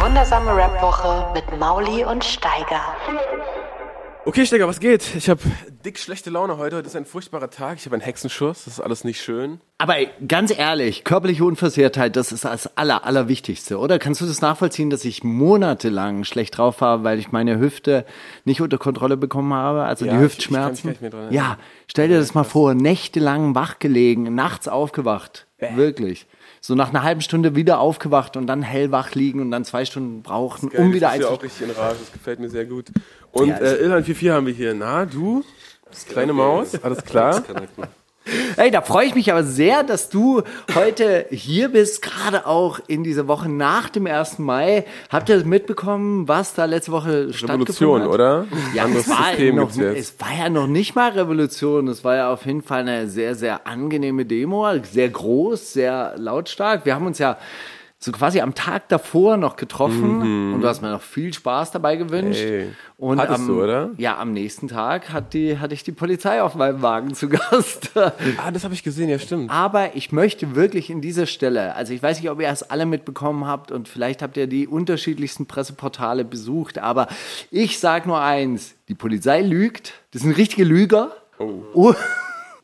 Wundersame Rap-Woche mit Mauli und Steiger. Okay, Steiger, was geht? Ich habe dick schlechte Laune heute. Heute ist ein furchtbarer Tag. Ich habe einen Hexenschuss. Das ist alles nicht schön. Aber ey, ganz ehrlich, körperliche Unversehrtheit, das ist das aller, allerwichtigste, oder? Kannst du das nachvollziehen, dass ich monatelang schlecht drauf war, weil ich meine Hüfte nicht unter Kontrolle bekommen habe? Also Ja, die ich- Hüftschmerzen? ich kann mich gar nicht mehr dran ja, stell dir das mal vor, nächtelang wach gelegen, nachts aufgewacht. Wirklich. So nach einer halben Stunde wieder aufgewacht und dann hellwach liegen und dann zwei Stunden brauchen, Geil, um wieder das ist ja auch einzuschlafen. richtig in Rage. Das gefällt mir sehr gut. Und Ja, äh, Ilhan 44 haben wir hier. Na, du? Kleine Maus, alles klar? Hey, da freue ich mich aber sehr, dass du heute hier bist, gerade auch in dieser Woche nach dem 1. Mai. Habt ihr mitbekommen, was da letzte Woche stattgefunden Revolution, hat? oder? Ja, es war, noch, es war ja noch nicht mal Revolution. Es war ja auf jeden Fall eine sehr, sehr angenehme Demo. Sehr groß, sehr lautstark. Wir haben uns ja so quasi am Tag davor noch getroffen und du hast mir noch viel Spaß dabei gewünscht. Mhm. Ey, und hattest am, du, oder? Ja, am nächsten Tag hat die, hatte ich die Polizei auf meinem Wagen zu Gast. Ah, das habe ich gesehen, ja stimmt. Aber ich möchte wirklich in dieser Stelle, also ich weiß nicht, ob ihr es alle mitbekommen habt und vielleicht habt ihr die unterschiedlichsten Presseportale besucht, aber ich sage nur eins, die Polizei lügt, das sind richtige Lüger. Oh.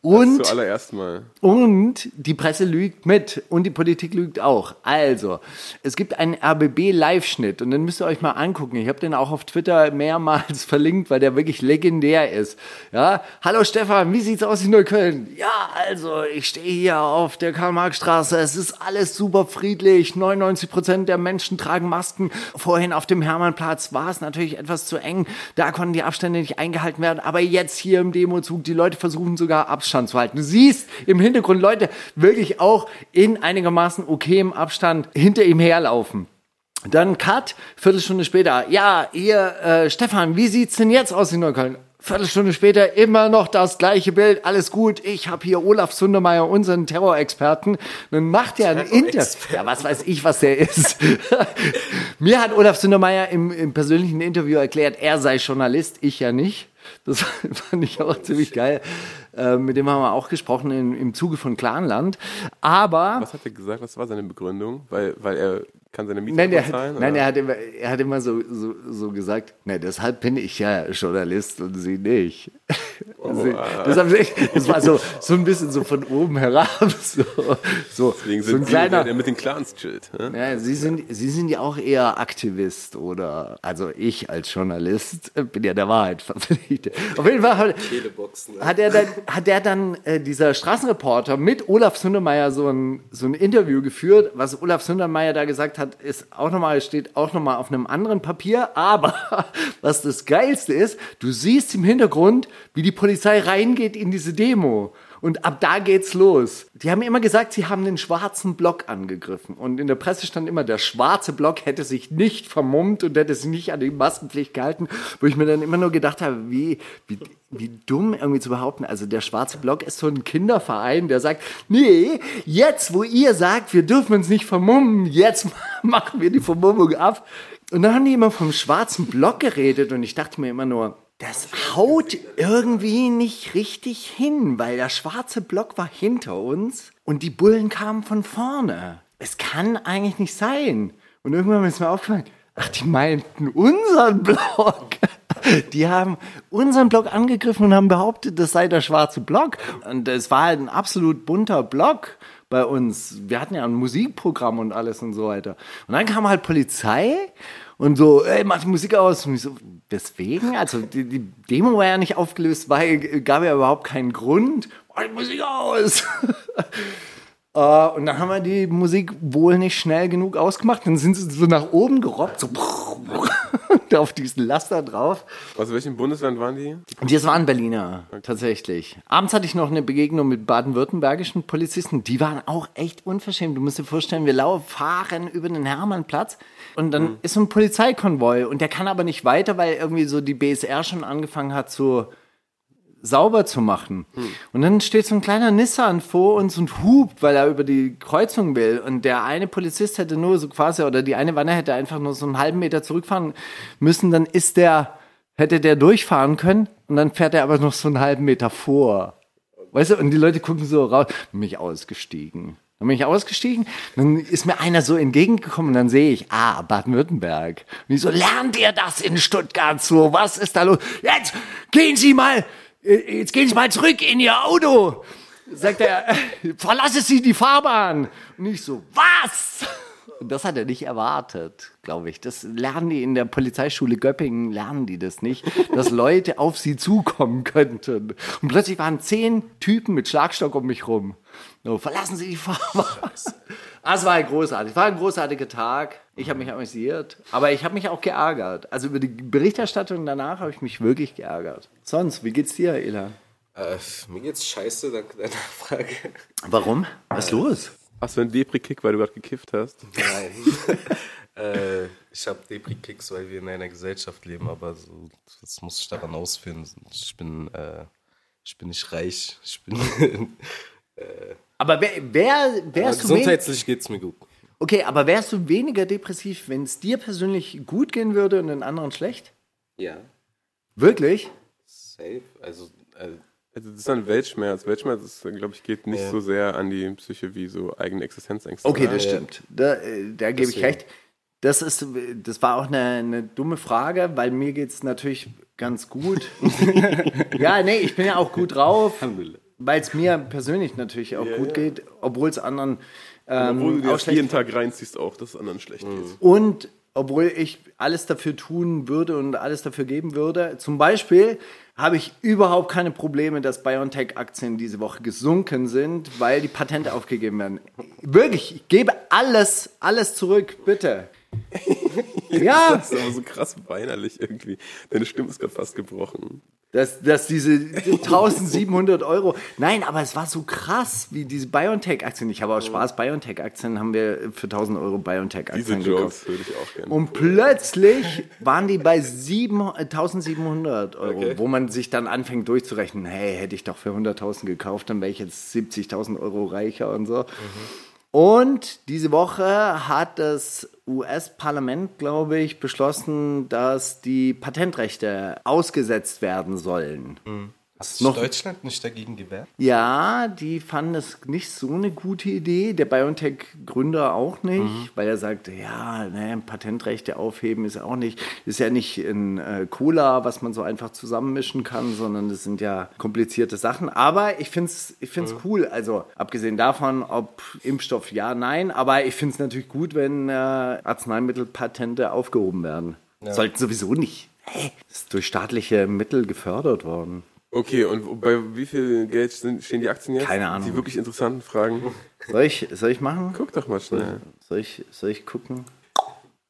Und, Zuallererst mal. und die Presse lügt mit und die Politik lügt auch. Also, es gibt einen RBB-Live-Schnitt und den müsst ihr euch mal angucken. Ich habe den auch auf Twitter mehrmals verlinkt, weil der wirklich legendär ist. Ja, hallo Stefan, wie sieht's aus in Neukölln? Ja, also ich stehe hier auf der Karl-Marx-Straße. Es ist alles super friedlich. 99 Prozent der Menschen tragen Masken. Vorhin auf dem Hermannplatz war es natürlich etwas zu eng. Da konnten die Abstände nicht eingehalten werden. Aber jetzt hier im Demozug, die Leute versuchen sogar Abstand zu halten. Du siehst im Hintergrund Leute wirklich auch in einigermaßen okayem Abstand hinter ihm herlaufen. Dann Cut, Viertelstunde später. Ja, ihr, äh, Stefan, wie sieht's denn jetzt aus in Neukölln? Viertelstunde später immer noch das gleiche Bild, alles gut. Ich habe hier Olaf Sundermeier, unseren Terrorexperten. Dann macht er ein Interview. Ja, was weiß ich, was der ist. Mir hat Olaf Sundermeier im, im persönlichen Interview erklärt, er sei Journalist, ich ja nicht. Das fand ich auch ziemlich geil. Äh, mit dem haben wir auch gesprochen im, im Zuge von Clanland. Aber Was hat er gesagt? Was war seine Begründung? Weil, weil er kann seine Miete Nein, der, bezahlen? hat, nein er, hat immer, er hat immer so, so, so gesagt, nein, deshalb bin ich ja Journalist und sie nicht. Sie, deshalb, das war so, so ein bisschen so von oben herab. So, so, Deswegen so sind ein Sie kleiner. der, der mit den Clans chillt. hä? Ja, Sie sind, Sie sind ja auch eher Aktivist oder, also ich als Journalist äh, bin ja der Wahrheit verpflichtet. Auf jeden Fall hat, hat er dann, hat er dann äh, dieser Straßenreporter mit Olaf Sundermeier so ein, so ein Interview geführt. Was Olaf Sundermeier da gesagt hat, ist auch nochmal, steht auch nochmal auf einem anderen Papier. Aber was das Geilste ist, du siehst im Hintergrund, wie die Polizei reingeht in diese Demo. Und ab da geht's los. Die haben immer gesagt, sie haben den schwarzen Block angegriffen. Und in der Presse stand immer, der schwarze Block hätte sich nicht vermummt und hätte sich nicht an die Maskenpflicht gehalten. Wo ich mir dann immer nur gedacht habe, wie, wie, wie dumm irgendwie zu behaupten. Also der schwarze Block ist so ein Kinderverein, der sagt, nee, jetzt wo ihr sagt, wir dürfen uns nicht vermummen, jetzt machen wir die Vermummung ab. Und dann haben die immer vom schwarzen Block geredet und ich dachte mir immer nur, das haut irgendwie nicht richtig hin, weil der schwarze Block war hinter uns und die Bullen kamen von vorne. Es kann eigentlich nicht sein. Und irgendwann ist mir aufgefallen, ach, die meinten unseren Block. Die haben unseren Block angegriffen und haben behauptet, das sei der schwarze Block. Und es war halt ein absolut bunter Block bei uns. Wir hatten ja ein Musikprogramm und alles und so weiter. Und dann kam halt Polizei und so, ey, mach die Musik aus. Und ich so, weswegen? Also die, die Demo war ja nicht aufgelöst, weil gab ja überhaupt keinen Grund. Mach die Musik aus. Äh, und dann haben wir die Musik wohl nicht schnell genug ausgemacht. Dann sind sie so nach oben gerobbt, so. auf diesen Laster drauf. Aus welchem Bundesland waren die? Und das waren Berliner, tatsächlich. Abends hatte ich noch eine Begegnung mit baden-württembergischen Polizisten. Die waren auch echt unverschämt. Du musst dir vorstellen, wir fahren über den Hermannplatz und dann ist so ein Polizeikonvoi und der kann aber nicht weiter, weil irgendwie so die BSR schon angefangen hat, so sauber zu machen. Und dann steht so ein kleiner Nissan vor uns und hupt, weil er über die Kreuzung will. Und der eine Polizist hätte nur so quasi, oder die eine Wanne hätte einfach nur so einen halben Meter zurückfahren müssen. Dann ist der, hätte der durchfahren können und dann fährt er aber noch so einen halben Meter vor. Weißt du, und die Leute gucken so raus. Bin ich ausgestiegen. Dann bin ich ausgestiegen, dann ist mir einer so entgegengekommen und dann sehe ich, ah, Baden-Württemberg. Und ich so, lernt ihr das in Stuttgart so? Was ist da los? Jetzt gehen Sie mal, jetzt gehen Sie mal zurück in Ihr Auto. Sagt er, äh, verlasse Sie die Fahrbahn. Und ich so, was? Und das hat er nicht erwartet, glaube ich. Das lernen die in der Polizeischule Göppingen, lernen die das nicht, dass Leute auf sie zukommen könnten. Und plötzlich waren zehn Typen mit Schlagstock um mich rum. So, verlassen Sie die Fahrbahn. Ah, es war großartig. Es war ein großartiger Tag. Ich habe mich amüsiert. Aber ich habe mich auch geärgert. Also über die Berichterstattung danach habe ich mich wirklich geärgert. Sonst, wie geht's dir, Elan? Äh, mir geht's scheiße, danke deiner Frage. Warum? Was ist los? Hast du einen Depri-Kick, weil du gerade gekifft hast? Nein. äh, ich habe Depri-Kicks, weil wir in einer Gesellschaft leben, aber so, das muss ich daran ausführen. Ich bin, äh, ich bin nicht reich. Ich bin. Aber wer, wer, wärst du wen- gesundheitlich geht's mir gut. Okay, aber wärst du weniger depressiv, wenn es dir persönlich gut gehen würde und den anderen schlecht? Ja, Wirklich? safe. Also, äh, Also das ist dann Weltschmerz. Weltschmerz, glaube ich, geht nicht Ja. so sehr an die Psyche wie so eigene Existenzängste. Okay, das stimmt. Da, äh, da gebe ich recht. Das, ist, das war auch eine, eine dumme Frage, weil mir geht es natürlich ganz gut. ja, nee, ich bin ja auch gut drauf, weil es mir persönlich natürlich auch gut geht, obwohl es anderen ähm, Obwohl du dir auch das schlecht jeden Tag reinziehst, auch, dass es anderen schlecht geht. Und obwohl ich alles dafür tun würde und alles dafür geben würde, zum Beispiel habe ich überhaupt keine Probleme, dass BioNTech-Aktien diese Woche gesunken sind, weil die Patente aufgegeben werden. Wirklich, ich gebe alles, alles zurück, bitte. Ja, Das ist aber so krass weinerlich irgendwie. Deine Stimme ist gerade fast gebrochen. dass, dass diese 1700 Euro. Nein, aber es war so krass, wie diese BioNTech-Aktien. Ich habe auch Spaß, BioNTech-Aktien haben wir für 1000 Euro Diese BioNTech-Aktien gekauft. Jokes würde ich auch gerne. Und plötzlich waren die bei sieben, äh, 1700 Euro, Okay. wo man sich dann anfängt durchzurechnen, hey, hätte ich doch für 100.000 gekauft, dann wäre ich jetzt 70.000 Euro reicher und so. Und diese Woche hat das US-Parlament, glaube ich, beschlossen, dass die Patentrechte ausgesetzt werden sollen. Hast du Deutschland nicht dagegen gewehrt? Ja, die fanden es nicht so eine gute Idee. Der BioNTech-Gründer auch nicht, weil er sagte, ja, ne, Patentrechte aufheben ist auch nicht, ist ja nicht ein äh, Cola, was man so einfach zusammenmischen kann, sondern das sind ja komplizierte Sachen. Aber ich finde es ich find's cool. Also abgesehen davon, ob Impfstoff ja, nein, aber ich finde es natürlich gut, wenn äh, Arzneimittelpatente aufgehoben werden. Sollten sowieso nicht. Hä? Das ist durch staatliche Mittel gefördert worden. Okay, und bei wie viel Geld sind, stehen die Aktien jetzt? Keine Ahnung. Die wirklich interessanten Fragen. Soll ich, soll ich machen? Guck doch mal schnell. Soll ich, soll ich gucken?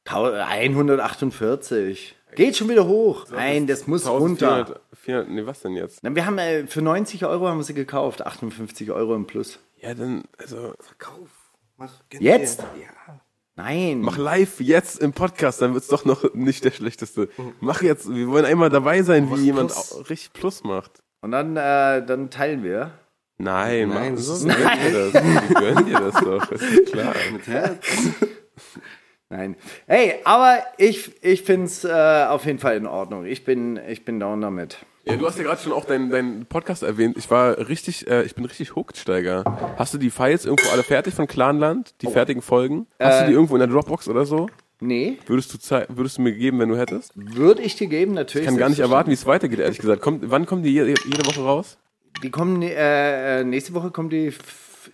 Tau- 148. Geht schon wieder hoch. Nein, das muss runter. 1400, 400, nee, was denn jetzt? Na, Wir haben äh, für 90 Euro haben wir sie gekauft. 58 Euro im Plus. Ja, dann, also, Verkauf. Mach, Jetzt? Ja. Nein. mach live jetzt im Podcast, dann wird's doch noch nicht der schlechteste. Mach jetzt, wir wollen einmal dabei sein, wie jemand Plus. richtig Plus macht. Und dann, äh, dann teilen wir. Nein, Nein, mach, das so, gönn dir das. Wir gönnen dir das doch, ist klar. Nein. Hey, aber ich, ich finde es äh, auf jeden Fall in Ordnung. Ich bin, ich bin down damit. Ja, du hast ja gerade schon auch deinen deinen Podcast erwähnt. Ich war richtig, äh, ich bin richtig hooked, Steiger. Hast du die Files irgendwo alle fertig von Clanland? Die fertigen Folgen? Hast du die irgendwo in der Dropbox oder so? Nee, Würdest du, zei- würdest du mir geben, wenn du hättest? würde ich dir geben, natürlich. Ich kann gar nicht erwarten, wie es weitergeht, ehrlich gesagt. Kommt, wann kommen die jede, jede Woche raus? Die kommen, äh, äh, nächste Woche kommt die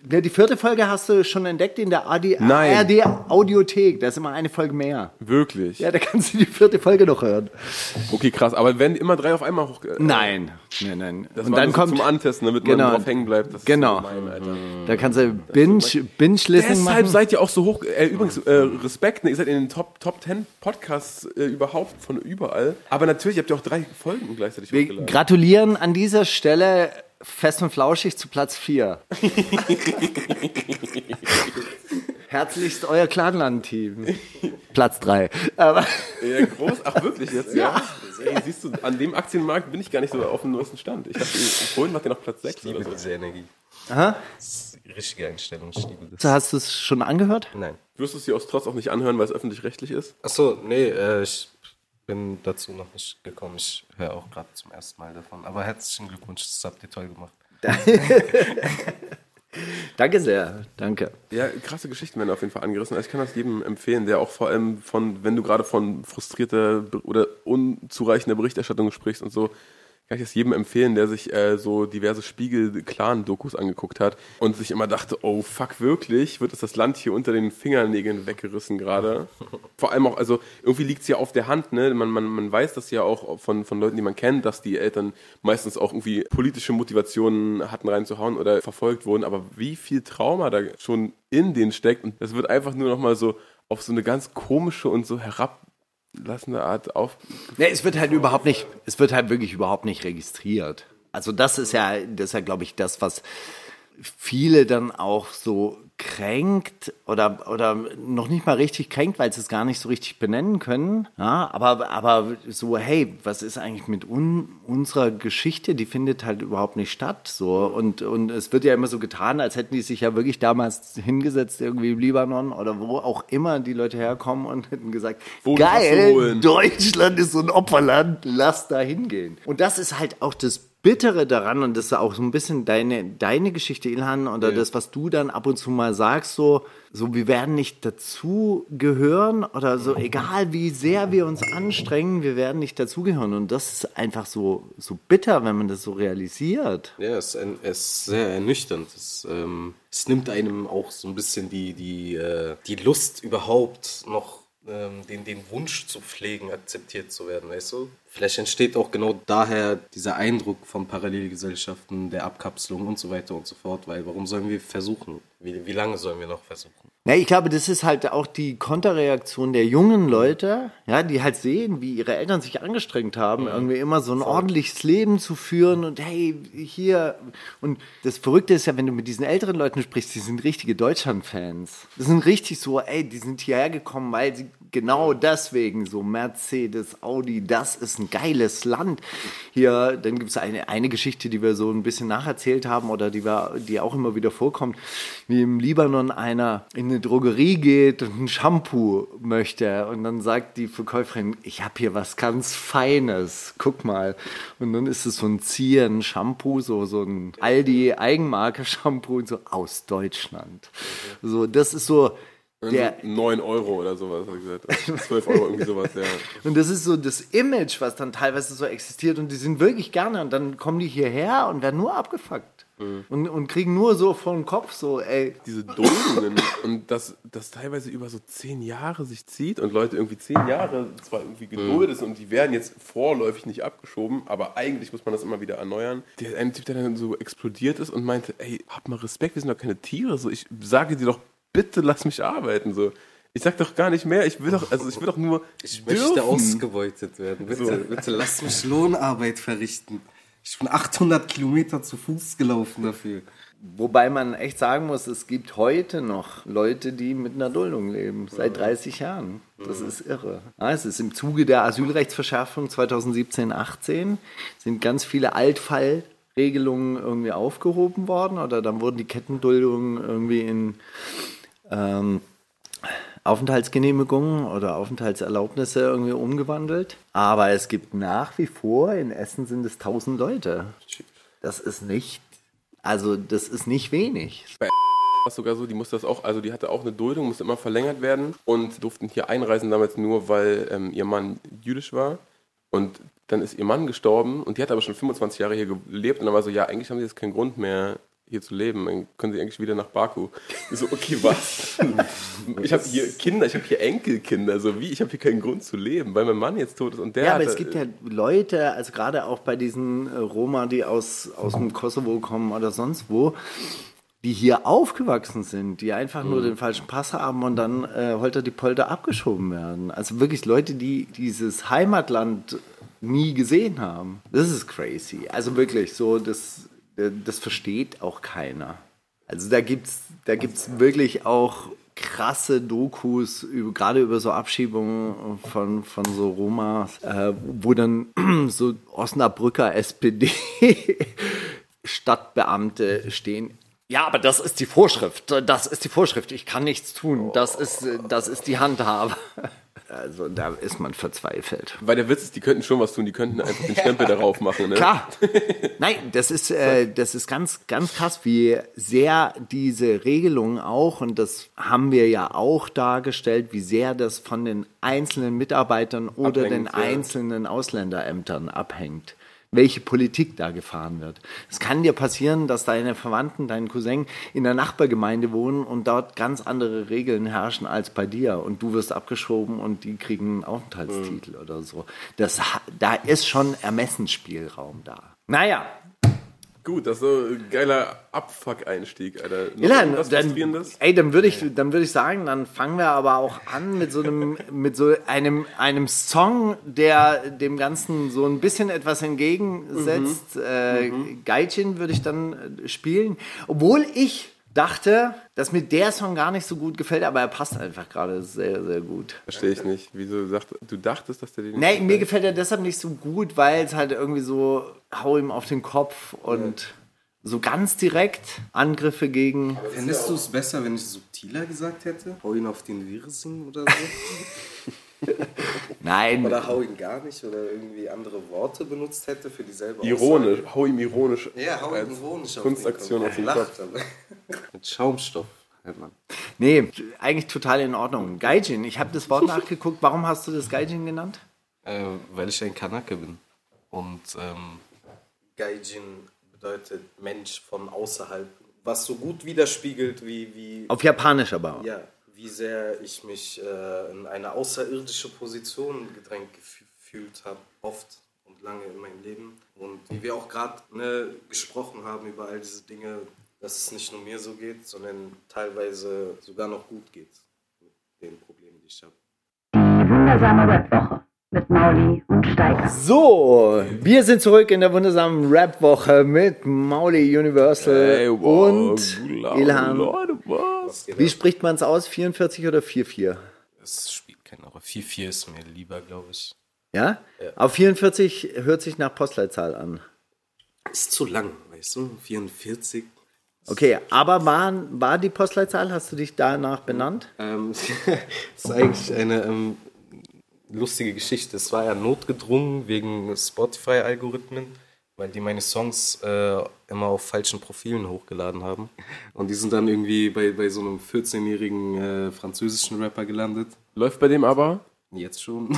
die vierte Folge hast du schon entdeckt in der AD, Nein. ARD Audiothek. Da ist immer eine Folge mehr. Wirklich? Ja, da kannst du die vierte Folge noch hören. Okay, krass. Aber werden immer drei auf einmal hoch... äh, Nein, nein, nein. Das Und dann kommt, zum Antesten, damit Genau. man drauf hängen bleibt. Das Genau. Alter. da kannst du Binge, Binge-Listening Deshalb machen. seid ihr auch so hoch. Äh, übrigens, äh, Respekt, ne, ihr seid in den Top, Top 10 Podcasts äh, überhaupt von überall. Aber natürlich habt ihr auch drei Folgen gleichzeitig Wir hochgeladen. gratulieren an dieser Stelle fest und flauschig zu Platz 4. Herzlichst euer Clanland-Team. Platz 3. Aber Ja, groß. Ach, wirklich jetzt? Ja. Ey, siehst du, an dem Aktienmarkt bin ich gar nicht so auf dem neuesten Stand. Ich dachte, vorhin macht ihr noch Platz 6 Ich liebe oder so. diese Energie. Aha. Das ist die richtige Einstellung. Ich liebe das. So, hast du es schon angehört? Nein. Wirst du es dir aus Trotz auch nicht anhören, weil es öffentlich-rechtlich ist? Achso, nee, äh, ich bin dazu noch nicht gekommen. Ich höre auch gerade zum ersten Mal davon. Aber herzlichen Glückwunsch, das habt ihr toll gemacht. Danke sehr. Danke. Ja, krasse Geschichten werden auf jeden Fall angerissen. Also ich kann das jedem empfehlen, der auch vor allem von, wenn du gerade von frustrierter oder unzureichender Berichterstattung sprichst und so, kann ich das jedem empfehlen, der sich äh, so diverse Spiegel-Clan-Dokus angeguckt hat und sich immer dachte, oh fuck, wirklich, wird uns das Land hier unter den Fingernägeln weggerissen gerade? Vor allem auch, also irgendwie liegt es ja auf der Hand, ne? Man, man, man weiß das ja auch von, von Leuten, die man kennt, dass die Eltern meistens auch irgendwie politische Motivationen hatten reinzuhauen oder verfolgt wurden, aber wie viel Trauma da schon in denen steckt und das wird einfach nur nochmal so auf so eine ganz komische und so herablassende Art auf. Nee, es wird halt überhaupt nicht, es wird halt wirklich überhaupt nicht registriert. Also das ist ja, das ist ja, glaube ich, das, was viele dann auch so kränkt oder, oder noch nicht mal richtig kränkt, weil sie es gar nicht so richtig benennen können. Ja, aber, aber so, hey, was ist eigentlich mit un, unserer Geschichte? Die findet halt überhaupt nicht statt. So. Und, und es wird ja immer so getan, als hätten die sich ja wirklich damals hingesetzt, irgendwie im Libanon oder wo auch immer die Leute herkommen und hätten gesagt, Wo geil. Deutschland ist so ein Opferland, lass da hingehen. Und das ist halt auch das Bittere daran und das ist auch so ein bisschen deine, deine Geschichte, Ilhan, oder das, was du dann ab und zu mal sagst, so, so wir werden nicht dazu gehören oder so, egal wie sehr wir uns anstrengen, wir werden nicht dazugehören. Und das ist einfach so, so bitter, wenn man das so realisiert. Ja, es ist, ein, es ist sehr ernüchternd. Es, ähm, es nimmt einem auch so ein bisschen die, die, äh, die Lust überhaupt noch ähm, den, den Wunsch zu pflegen, akzeptiert zu werden, weißt du? Vielleicht entsteht auch genau daher dieser Eindruck von Parallelgesellschaften, der Abkapselung und so weiter und so fort, weil warum sollen wir versuchen? Wie, wie lange sollen wir noch versuchen? Ja, ich glaube, das ist halt auch die Konterreaktion der jungen Leute, ja, die halt sehen, wie ihre Eltern sich angestrengt haben, irgendwie immer so ein ordentliches Leben zu führen und hey, hier. Und das Verrückte ist ja, wenn du mit diesen älteren Leuten sprichst, die sind richtige Deutschland-Fans. Das sind richtig so, ey, die sind hierher gekommen, weil sie genau deswegen so Mercedes, Audi, das ist ein geiles Land. Hier, dann gibt es eine, eine Geschichte, die wir so ein bisschen nacherzählt haben oder die, wir, die auch immer wieder vorkommt, wie im Libanon einer in eine Drogerie geht und ein Shampoo möchte und dann sagt die Verkäuferin, ich habe hier was ganz Feines, guck mal. Und dann ist es so ein Zieren Shampoo, so, so ein Aldi Eigenmarke Shampoo und so aus Deutschland. So, das ist so der, 9 Euro oder sowas, hat er gesagt. 12 Euro, irgendwie sowas, ja. Und das ist so das Image, was dann teilweise so existiert. Und die sind wirklich gerne. Und dann kommen die hierher und werden nur abgefuckt. Und, und kriegen nur so vor den Kopf so, ey. Diese Duldungen und dass das teilweise über so 10 Jahre sich zieht und Leute irgendwie 10 Jahre zwar irgendwie geduldet sind und die werden jetzt vorläufig nicht abgeschoben, aber eigentlich muss man das immer wieder erneuern. Der eine Typ, der dann so explodiert ist und meinte, ey, hab mal Respekt, wir sind doch keine Tiere, so ich sage dir doch, bitte lass mich arbeiten, so. Ich sag doch gar nicht mehr, ich will doch, also ich will doch nur Ich möchte dürfen. ausgebeutet werden. Bitte, So. bitte lass mich Lohnarbeit verrichten. Ich bin 800 Kilometer zu Fuß gelaufen dafür. Wobei man echt sagen muss, es gibt heute noch Leute, die mit einer Duldung leben, seit 30 Jahren. Das ist irre. Ja, es ist im Zuge der Asylrechtsverschärfung 2017-18 sind ganz viele Altfallregelungen irgendwie aufgehoben worden oder dann wurden die Kettenduldungen irgendwie in ähm, Aufenthaltsgenehmigungen oder Aufenthaltserlaubnisse irgendwie umgewandelt. Aber es gibt nach wie vor, in Essen sind es 1000 Leute. Das ist nicht, also das ist nicht wenig. war sogar so, die musste das auch, also die hatte auch eine Duldung, musste immer verlängert werden und durften hier einreisen damals nur, weil ähm, ihr Mann jüdisch war. Und dann ist ihr Mann gestorben und die hat aber schon 25 Jahre hier gelebt und dann war so, ja, eigentlich haben sie jetzt keinen Grund mehr, hier zu leben. Dann können sie eigentlich wieder nach Baku. Ich so, okay, was? Ich habe hier Kinder, ich habe hier Enkelkinder. So wie? Ich habe hier keinen Grund zu leben, weil mein Mann jetzt tot ist und der. Ja, aber es gibt ja Leute, also gerade auch bei diesen äh, Roma, die aus, aus dem Kosovo kommen oder sonst wo, die hier aufgewachsen sind, die einfach nur den falschen Pass haben und dann äh, holter die Polter abgeschoben werden. Also wirklich Leute, die dieses Heimatland nie gesehen haben. Das ist crazy. Also wirklich so, das, das versteht auch keiner. Also da gibt's, da gibt's wirklich auch krasse Dokus, gerade über so Abschiebungen von, von so Romas, äh, wo dann so Osnabrücker SPD Stadtbeamte stehen. Ja, aber das ist die Vorschrift. Das ist die Vorschrift. Ich kann nichts tun. Das ist, das ist die Handhabe. Also da ist man verzweifelt. Weil der Witz ist, die könnten schon was tun, die könnten einfach den Stempel darauf machen. Ne? Klar. Nein, das ist, äh, das ist ganz, ganz krass, wie sehr diese Regelung auch, und das haben wir ja auch dargestellt, wie sehr das von den einzelnen Mitarbeitern oder Abhängt, den ja. einzelnen Ausländerämtern abhängt. Welche Politik da gefahren wird. Es kann dir passieren, dass deine Verwandten, dein Cousin in der Nachbargemeinde wohnen und dort ganz andere Regeln herrschen als bei dir und du wirst abgeschoben und die kriegen einen Aufenthaltstitel oder so. Das, da ist schon Ermessensspielraum da. Naja, Gut, das ist so ein geiler Abfuck-Einstieg, Alter. Noch irgendwas dann, Frustrierendes? ey, dann würde ich, dann würde ich sagen, dann fangen wir aber auch an mit so einem, mit so einem, einem Song, der dem Ganzen so ein bisschen etwas entgegensetzt. Äh, Geitchen würde ich dann spielen, obwohl ich dachte, dass mir der Song gar nicht so gut gefällt, aber er passt einfach gerade sehr, sehr gut. Verstehe ich nicht. Wieso sagt du dachtest, dass der den Nee, mir gefällt er deshalb nicht so gut, weil es halt irgendwie so hau ihm auf den Kopf und so ganz direkt Angriffe gegen Fändest du es besser, wenn ich subtiler gesagt hätte? Hau ihn auf den Wirsing oder so? Nein, oder hau ihn gar nicht oder irgendwie andere Worte benutzt hätte für dieselbe Ironisch, hau ihm ironisch. Aussage? Ja, hau ihn als ironisch auf Kunstaktion auf den Kopf. Mit Schaumstoff. Halt man. Nee, eigentlich total in Ordnung. Gaijin, ich habe das Wort nachgeguckt. Warum hast du das Gaijin genannt? Äh, weil ich ein Kanake bin. Und ähm, Gaijin bedeutet Mensch von außerhalb. Was so gut widerspiegelt, wie, wie, Auf Japanisch aber. ja, wie sehr ich mich äh, in eine außerirdische Position gedrängt gef- gefühlt habe. Oft und lange in meinem Leben. Und wie wir auch gerade ne, gesprochen haben über all diese Dinge, dass es nicht nur mir so geht, sondern teilweise sogar noch gut geht mit den Problemen, die ich habe. Die wundersame Webwoche mit Mauli und Steiger. So, wir sind zurück in der wundersamen Rap-Woche mit Mauli Universal Ey, wow, und Ilham. Leute, was? Wie spricht man es aus? 44 oder 44? Das spielt keine Rolle. 4-4 ist mir lieber, glaube ich. Ja? Auf 44 hört sich nach Postleitzahl an. Ist zu lang, weißt du? 44. Okay, aber war, war die Postleitzahl, hast du dich danach benannt? Ähm, das ist eigentlich eine ähm, lustige Geschichte. Es war ja notgedrungen wegen Spotify-Algorithmen, weil die meine Songs äh, immer auf falschen Profilen hochgeladen haben. Und die sind dann irgendwie bei, bei so einem 14-jährigen äh, französischen Rapper gelandet. Läuft bei dem aber? Jetzt schon.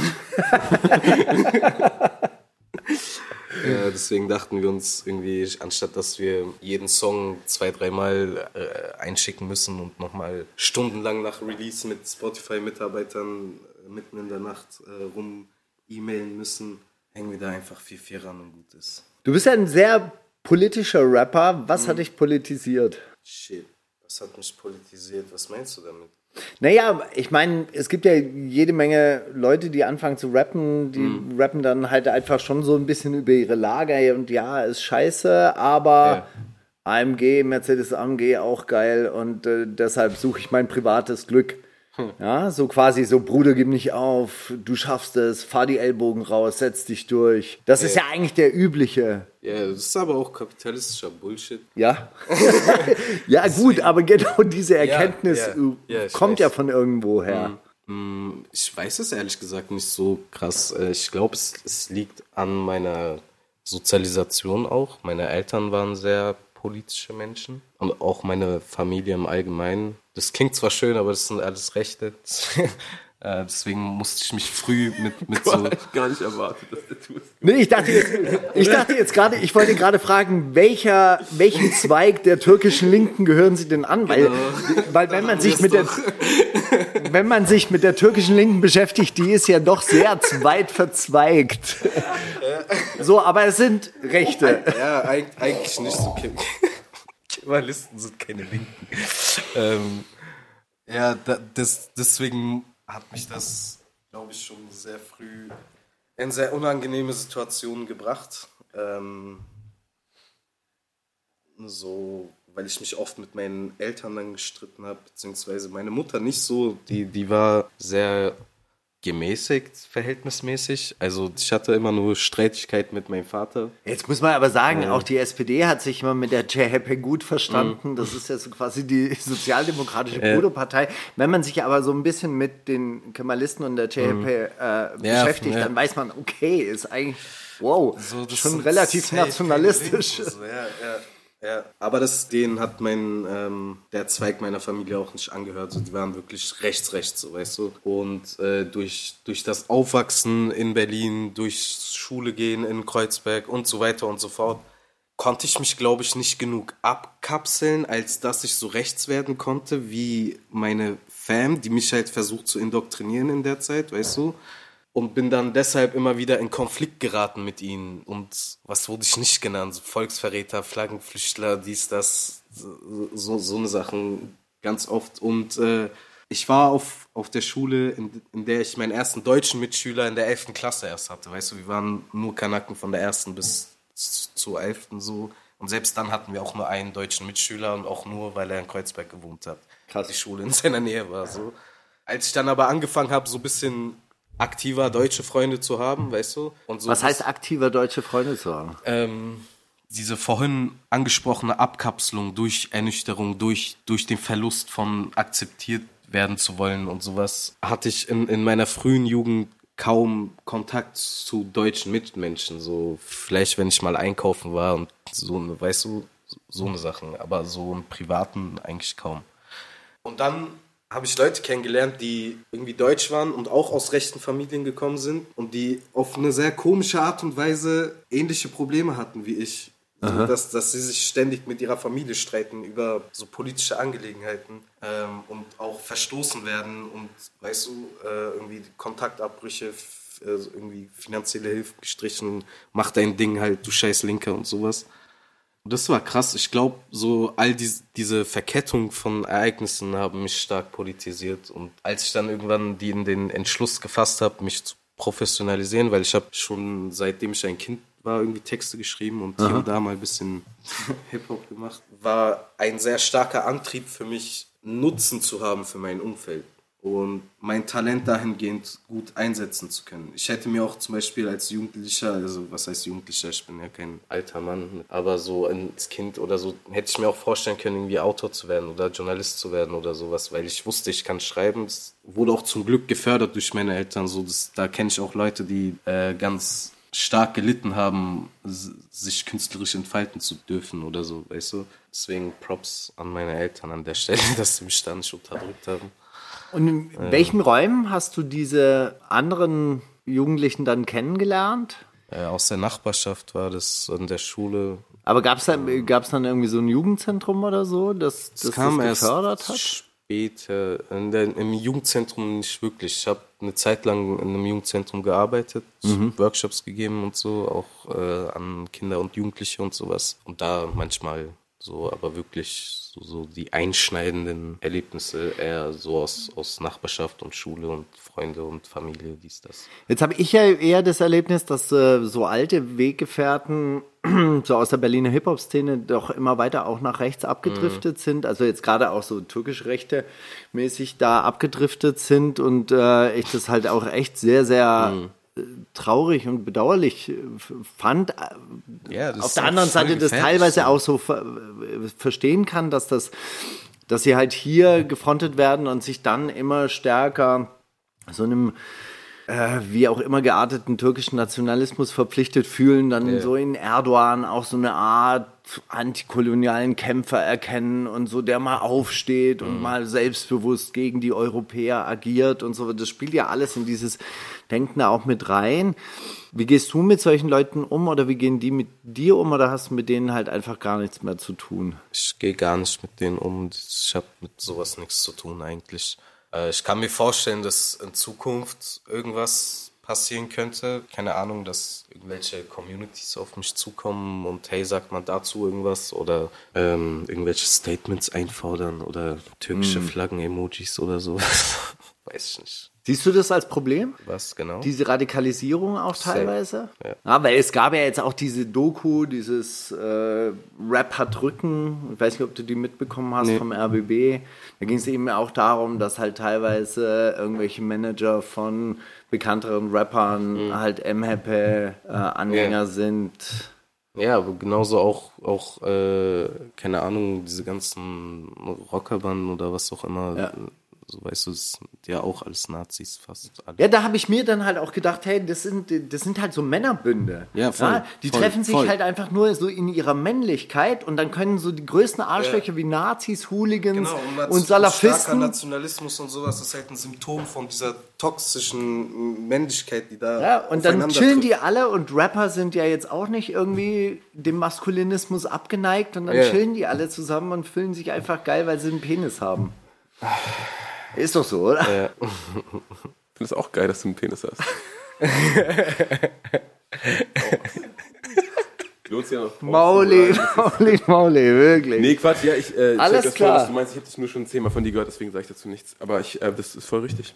Ja, deswegen dachten wir uns irgendwie, anstatt dass wir jeden Song zwei, dreimal äh, einschicken müssen und nochmal stundenlang nach Release mit Spotify-Mitarbeitern äh, mitten in der Nacht äh, rum e-mailen müssen, hängen wir da einfach 4-4 ran und gut ist. Du bist ja ein sehr politischer Rapper. Was hat dich politisiert? Shit, was hat mich politisiert? Was meinst du damit? Naja, ich meine, es gibt ja jede Menge Leute, die anfangen zu rappen, die Mhm. rappen dann halt einfach schon so ein bisschen über ihre Lage und ja, ist scheiße, aber AMG, Mercedes AMG auch geil und äh, deshalb suche ich mein privates Glück. Hm. Ja, so quasi so, Bruder, gib nicht auf, du schaffst es, fahr die Ellbogen raus, setz dich durch. Das ist ja eigentlich der übliche, Ja, das ist aber auch kapitalistischer Bullshit. ja. ja, gut, aber genau diese Erkenntnis ja, äh, ja, kommt ja von irgendwo her. Ich weiß es ehrlich gesagt nicht so krass. Äh, Ich glaube, es, es liegt an meiner Sozialisation auch. Meine Eltern waren sehr politische Menschen und auch meine Familie im Allgemeinen. Das klingt zwar schön, aber das sind alles Rechte. Äh, deswegen musste ich mich früh mit, mit Du so. hast gar nicht erwartet, dass der tut. Nee, ich dachte jetzt, ich dachte jetzt gerade, ich wollte gerade fragen, welcher, welchen Zweig der türkischen Linken gehören Sie denn an? Weil, weil wenn man sich mit der, wenn man sich mit der türkischen Linken beschäftigt, die ist ja doch sehr weit verzweigt. So, aber es sind Rechte. Ja, eig- eigentlich nicht so. Ke- Kemalisten sind keine Linken. Ähm, ja, da, das, deswegen hat mich das, glaube ich, schon sehr früh in sehr unangenehme Situationen gebracht. Ähm, so, weil ich mich oft mit meinen Eltern dann gestritten habe, beziehungsweise meine Mutter nicht so. Die, die war sehr gemäßigt, verhältnismäßig. Also ich hatte immer nur Streitigkeiten mit meinem Vater. Jetzt muss man aber sagen, auch die SPD hat sich immer mit der CHP gut verstanden. Das ist ja so quasi die sozialdemokratische Bruderpartei. Wenn man sich aber so ein bisschen mit den Kemalisten und der CHP äh, beschäftigt, ja. dann weiß man, okay, ist eigentlich, wow, So, schon relativ nationalistisch. So, ja, ja, ja. Aber das, den hat mein, ähm, der Zweig meiner Familie auch nicht angehört. So, die waren wirklich rechts, rechts, so, weißt du. Und äh, durch, durch das Aufwachsen in Berlin, durch Schule gehen in Kreuzberg und so weiter und so fort, konnte ich mich, glaube ich, nicht genug abkapseln, als dass ich so rechts werden konnte, wie meine Fam, die mich halt versucht zu indoktrinieren in der Zeit, weißt du und bin dann deshalb immer wieder in Konflikt geraten mit ihnen. Und was wurde ich nicht genannt? So Volksverräter, Flaggenflüchtler, dies, das, so, so, eine Sachen ganz oft. Und äh, ich war auf, auf der Schule, in, in der ich meinen ersten deutschen Mitschüler in der 11. Klasse erst hatte. Weißt du, wir waren nur Kanaken von der ersten bis z- zur 11. so. Und selbst dann hatten wir auch nur einen deutschen Mitschüler und auch nur, weil er in Kreuzberg gewohnt hat. Krass. Die Schule in seiner Nähe war so. Als ich dann aber angefangen habe, so ein bisschen aktiver deutsche Freunde zu haben, weißt du? So Was heißt aktiver deutsche Freunde zu haben? ähm, diese vorhin angesprochene Abkapselung durch Ernüchterung, durch, durch den Verlust von akzeptiert werden zu wollen und sowas, hatte ich in, in meiner frühen Jugend kaum Kontakt zu deutschen Mitmenschen. So, vielleicht, wenn ich mal einkaufen war und so, weißt du, so eine Sachen, aber so im Privaten eigentlich kaum. Und dann habe ich Leute kennengelernt, die irgendwie deutsch waren und auch aus rechten Familien gekommen sind und die auf eine sehr komische Art und Weise ähnliche Probleme hatten wie ich. So, dass, dass sie sich ständig mit ihrer Familie streiten über so politische Angelegenheiten ähm, und auch verstoßen werden und, weißt du, äh, irgendwie Kontaktabbrüche, äh, irgendwie finanzielle Hilfe gestrichen, mach dein Ding halt, du scheiß Linker und sowas. Das war krass. Ich glaube, so all die, diese Verkettung von Ereignissen haben mich stark politisiert. Und als ich dann irgendwann die, den Entschluss gefasst habe, mich zu professionalisieren, weil ich habe schon seitdem ich ein Kind war irgendwie Texte geschrieben und hier und da mal ein bisschen Hip-Hop gemacht, war ein sehr starker Antrieb für mich, Nutzen zu haben für mein Umfeld und mein Talent dahingehend gut einsetzen zu können. Ich hätte mir auch zum Beispiel als Jugendlicher, also was heißt Jugendlicher, ich bin ja kein alter Mann, aber so als Kind oder so, hätte ich mir auch vorstellen können, irgendwie Autor zu werden oder Journalist zu werden oder sowas, weil ich wusste, ich kann schreiben. Das wurde auch zum Glück gefördert durch meine Eltern. So, das, da kenne ich auch Leute, die äh, ganz stark gelitten haben, sich künstlerisch entfalten zu dürfen oder so, weißt du? Deswegen Props an meine Eltern an der Stelle, dass sie mich da nicht unterdrückt haben. Und in welchen Räumen hast du diese anderen Jugendlichen dann kennengelernt? Äh, aus der Nachbarschaft war das in der Schule. Aber gab es dann, gab's dann irgendwie so ein Jugendzentrum oder so, das das, Das kam das erst gefördert hat? später. Der, Im Jugendzentrum nicht wirklich. Ich habe eine Zeit lang in einem Jugendzentrum gearbeitet, Workshops gegeben und so, auch äh, an Kinder und Jugendliche und sowas. Und da manchmal so, aber wirklich so, so die einschneidenden Erlebnisse eher so aus, aus Nachbarschaft und Schule und Freunde und Familie, dies, das. Jetzt habe ich ja eher das Erlebnis, dass äh, so alte Weggefährten so aus der Berliner Hip-Hop-Szene doch immer weiter auch nach rechts abgedriftet sind. Also jetzt gerade auch so türkisch-rechte mäßig da abgedriftet sind und äh, ich das halt auch echt sehr, sehr äh, traurig und bedauerlich äh, fand. Ja, das Auf der anderen Seite das teilweise auch so ver äh, verstehen kann, dass das, dass sie halt hier gefrontet werden und sich dann immer stärker so einem äh, wie auch immer gearteten türkischen Nationalismus verpflichtet fühlen, dann Ja. so in Erdogan auch so eine Art antikolonialen Kämpfer erkennen und so, der mal aufsteht und mal selbstbewusst gegen die Europäer agiert und so. Das spielt ja alles in dieses Denken da auch mit rein. Wie gehst du mit solchen Leuten um oder wie gehen die mit dir um oder hast du mit denen halt einfach gar nichts mehr zu tun? Ich gehe gar nicht mit denen um. Ich habe mit sowas nichts zu tun eigentlich. Äh, ich kann mir vorstellen, dass in Zukunft irgendwas passieren könnte. Keine Ahnung, dass irgendwelche Communities auf mich zukommen und hey, sagt man dazu irgendwas oder ähm, irgendwelche Statements einfordern oder türkische Flaggen-Emojis oder so. Weiß ich nicht. Siehst du das als Problem? Was genau? Diese Radikalisierung auch teilweise? Ja. weil es gab ja jetzt auch diese Doku, dieses äh, Rap hat Rücken. Ich weiß nicht, ob du die mitbekommen hast Nee. vom RBB. Da ging es eben auch darum, dass halt teilweise irgendwelche Manager von bekannteren Rappern halt M-Happy-Anhänger Mhm. Ja. sind. Ja, aber genauso auch, auch äh, keine Ahnung, diese ganzen Rockerbanden oder was auch immer, Ja. So weißt du, das sind ja auch alles Nazis fast. Alle. Ja, da habe ich mir dann halt auch gedacht, hey, das sind, das sind halt so Männerbünde. Ja, voll, die voll, treffen sich voll. halt einfach nur so in ihrer Männlichkeit und dann können so die größten Arschlöcher wie Nazis, Hooligans Genau, und Salafisten. Nationalismus und sowas, das ist halt ein Symptom von dieser toxischen Männlichkeit, die da. Ja, und dann chillen trifft. die alle und Rapper sind ja jetzt auch nicht irgendwie dem Maskulinismus abgeneigt und dann Ja. chillen die alle zusammen und fühlen sich einfach geil, weil sie einen Penis haben. Ist doch so, oder? Ja. Ich finde es auch geil, dass du einen Penis hast. Lohnt sich ja noch. Mauli, Mauli, Mauli, wirklich. Nee, Quatsch, ja, ich äh, Alles das klar. Voll, was du meinst. Ich habe das nur schon zehnmal von dir gehört, deswegen sage ich dazu nichts. Aber ich, äh, das ist voll richtig.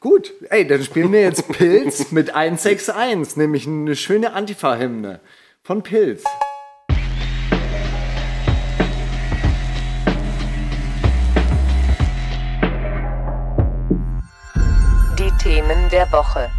Gut, ey, dann spielen wir jetzt Pilz mit 161, nämlich eine schöne Antifa-Hymne von Pilz. Der Woche.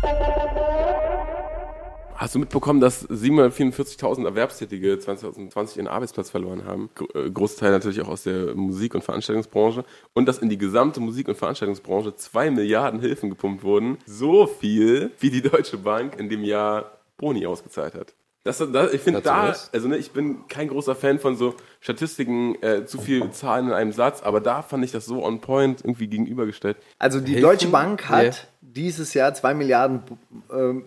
Hast du mitbekommen, dass 744.000 Erwerbstätige 2020 ihren Arbeitsplatz verloren haben? Äh, Großteil natürlich auch aus der Musik- und Veranstaltungsbranche. Und dass in die gesamte Musik- und Veranstaltungsbranche zwei Milliarden Hilfen gepumpt wurden. So viel, wie die Deutsche Bank in dem Jahr Boni ausgezahlt hat. Das, das, ich finde da, was? also ne, ich bin kein großer Fan von so Statistiken, äh, zu viel Zahlen in einem Satz, aber da fand ich das so on point irgendwie gegenübergestellt. Also die Hilfen? Deutsche Bank hat. Dieses Jahr 2 Milliarden,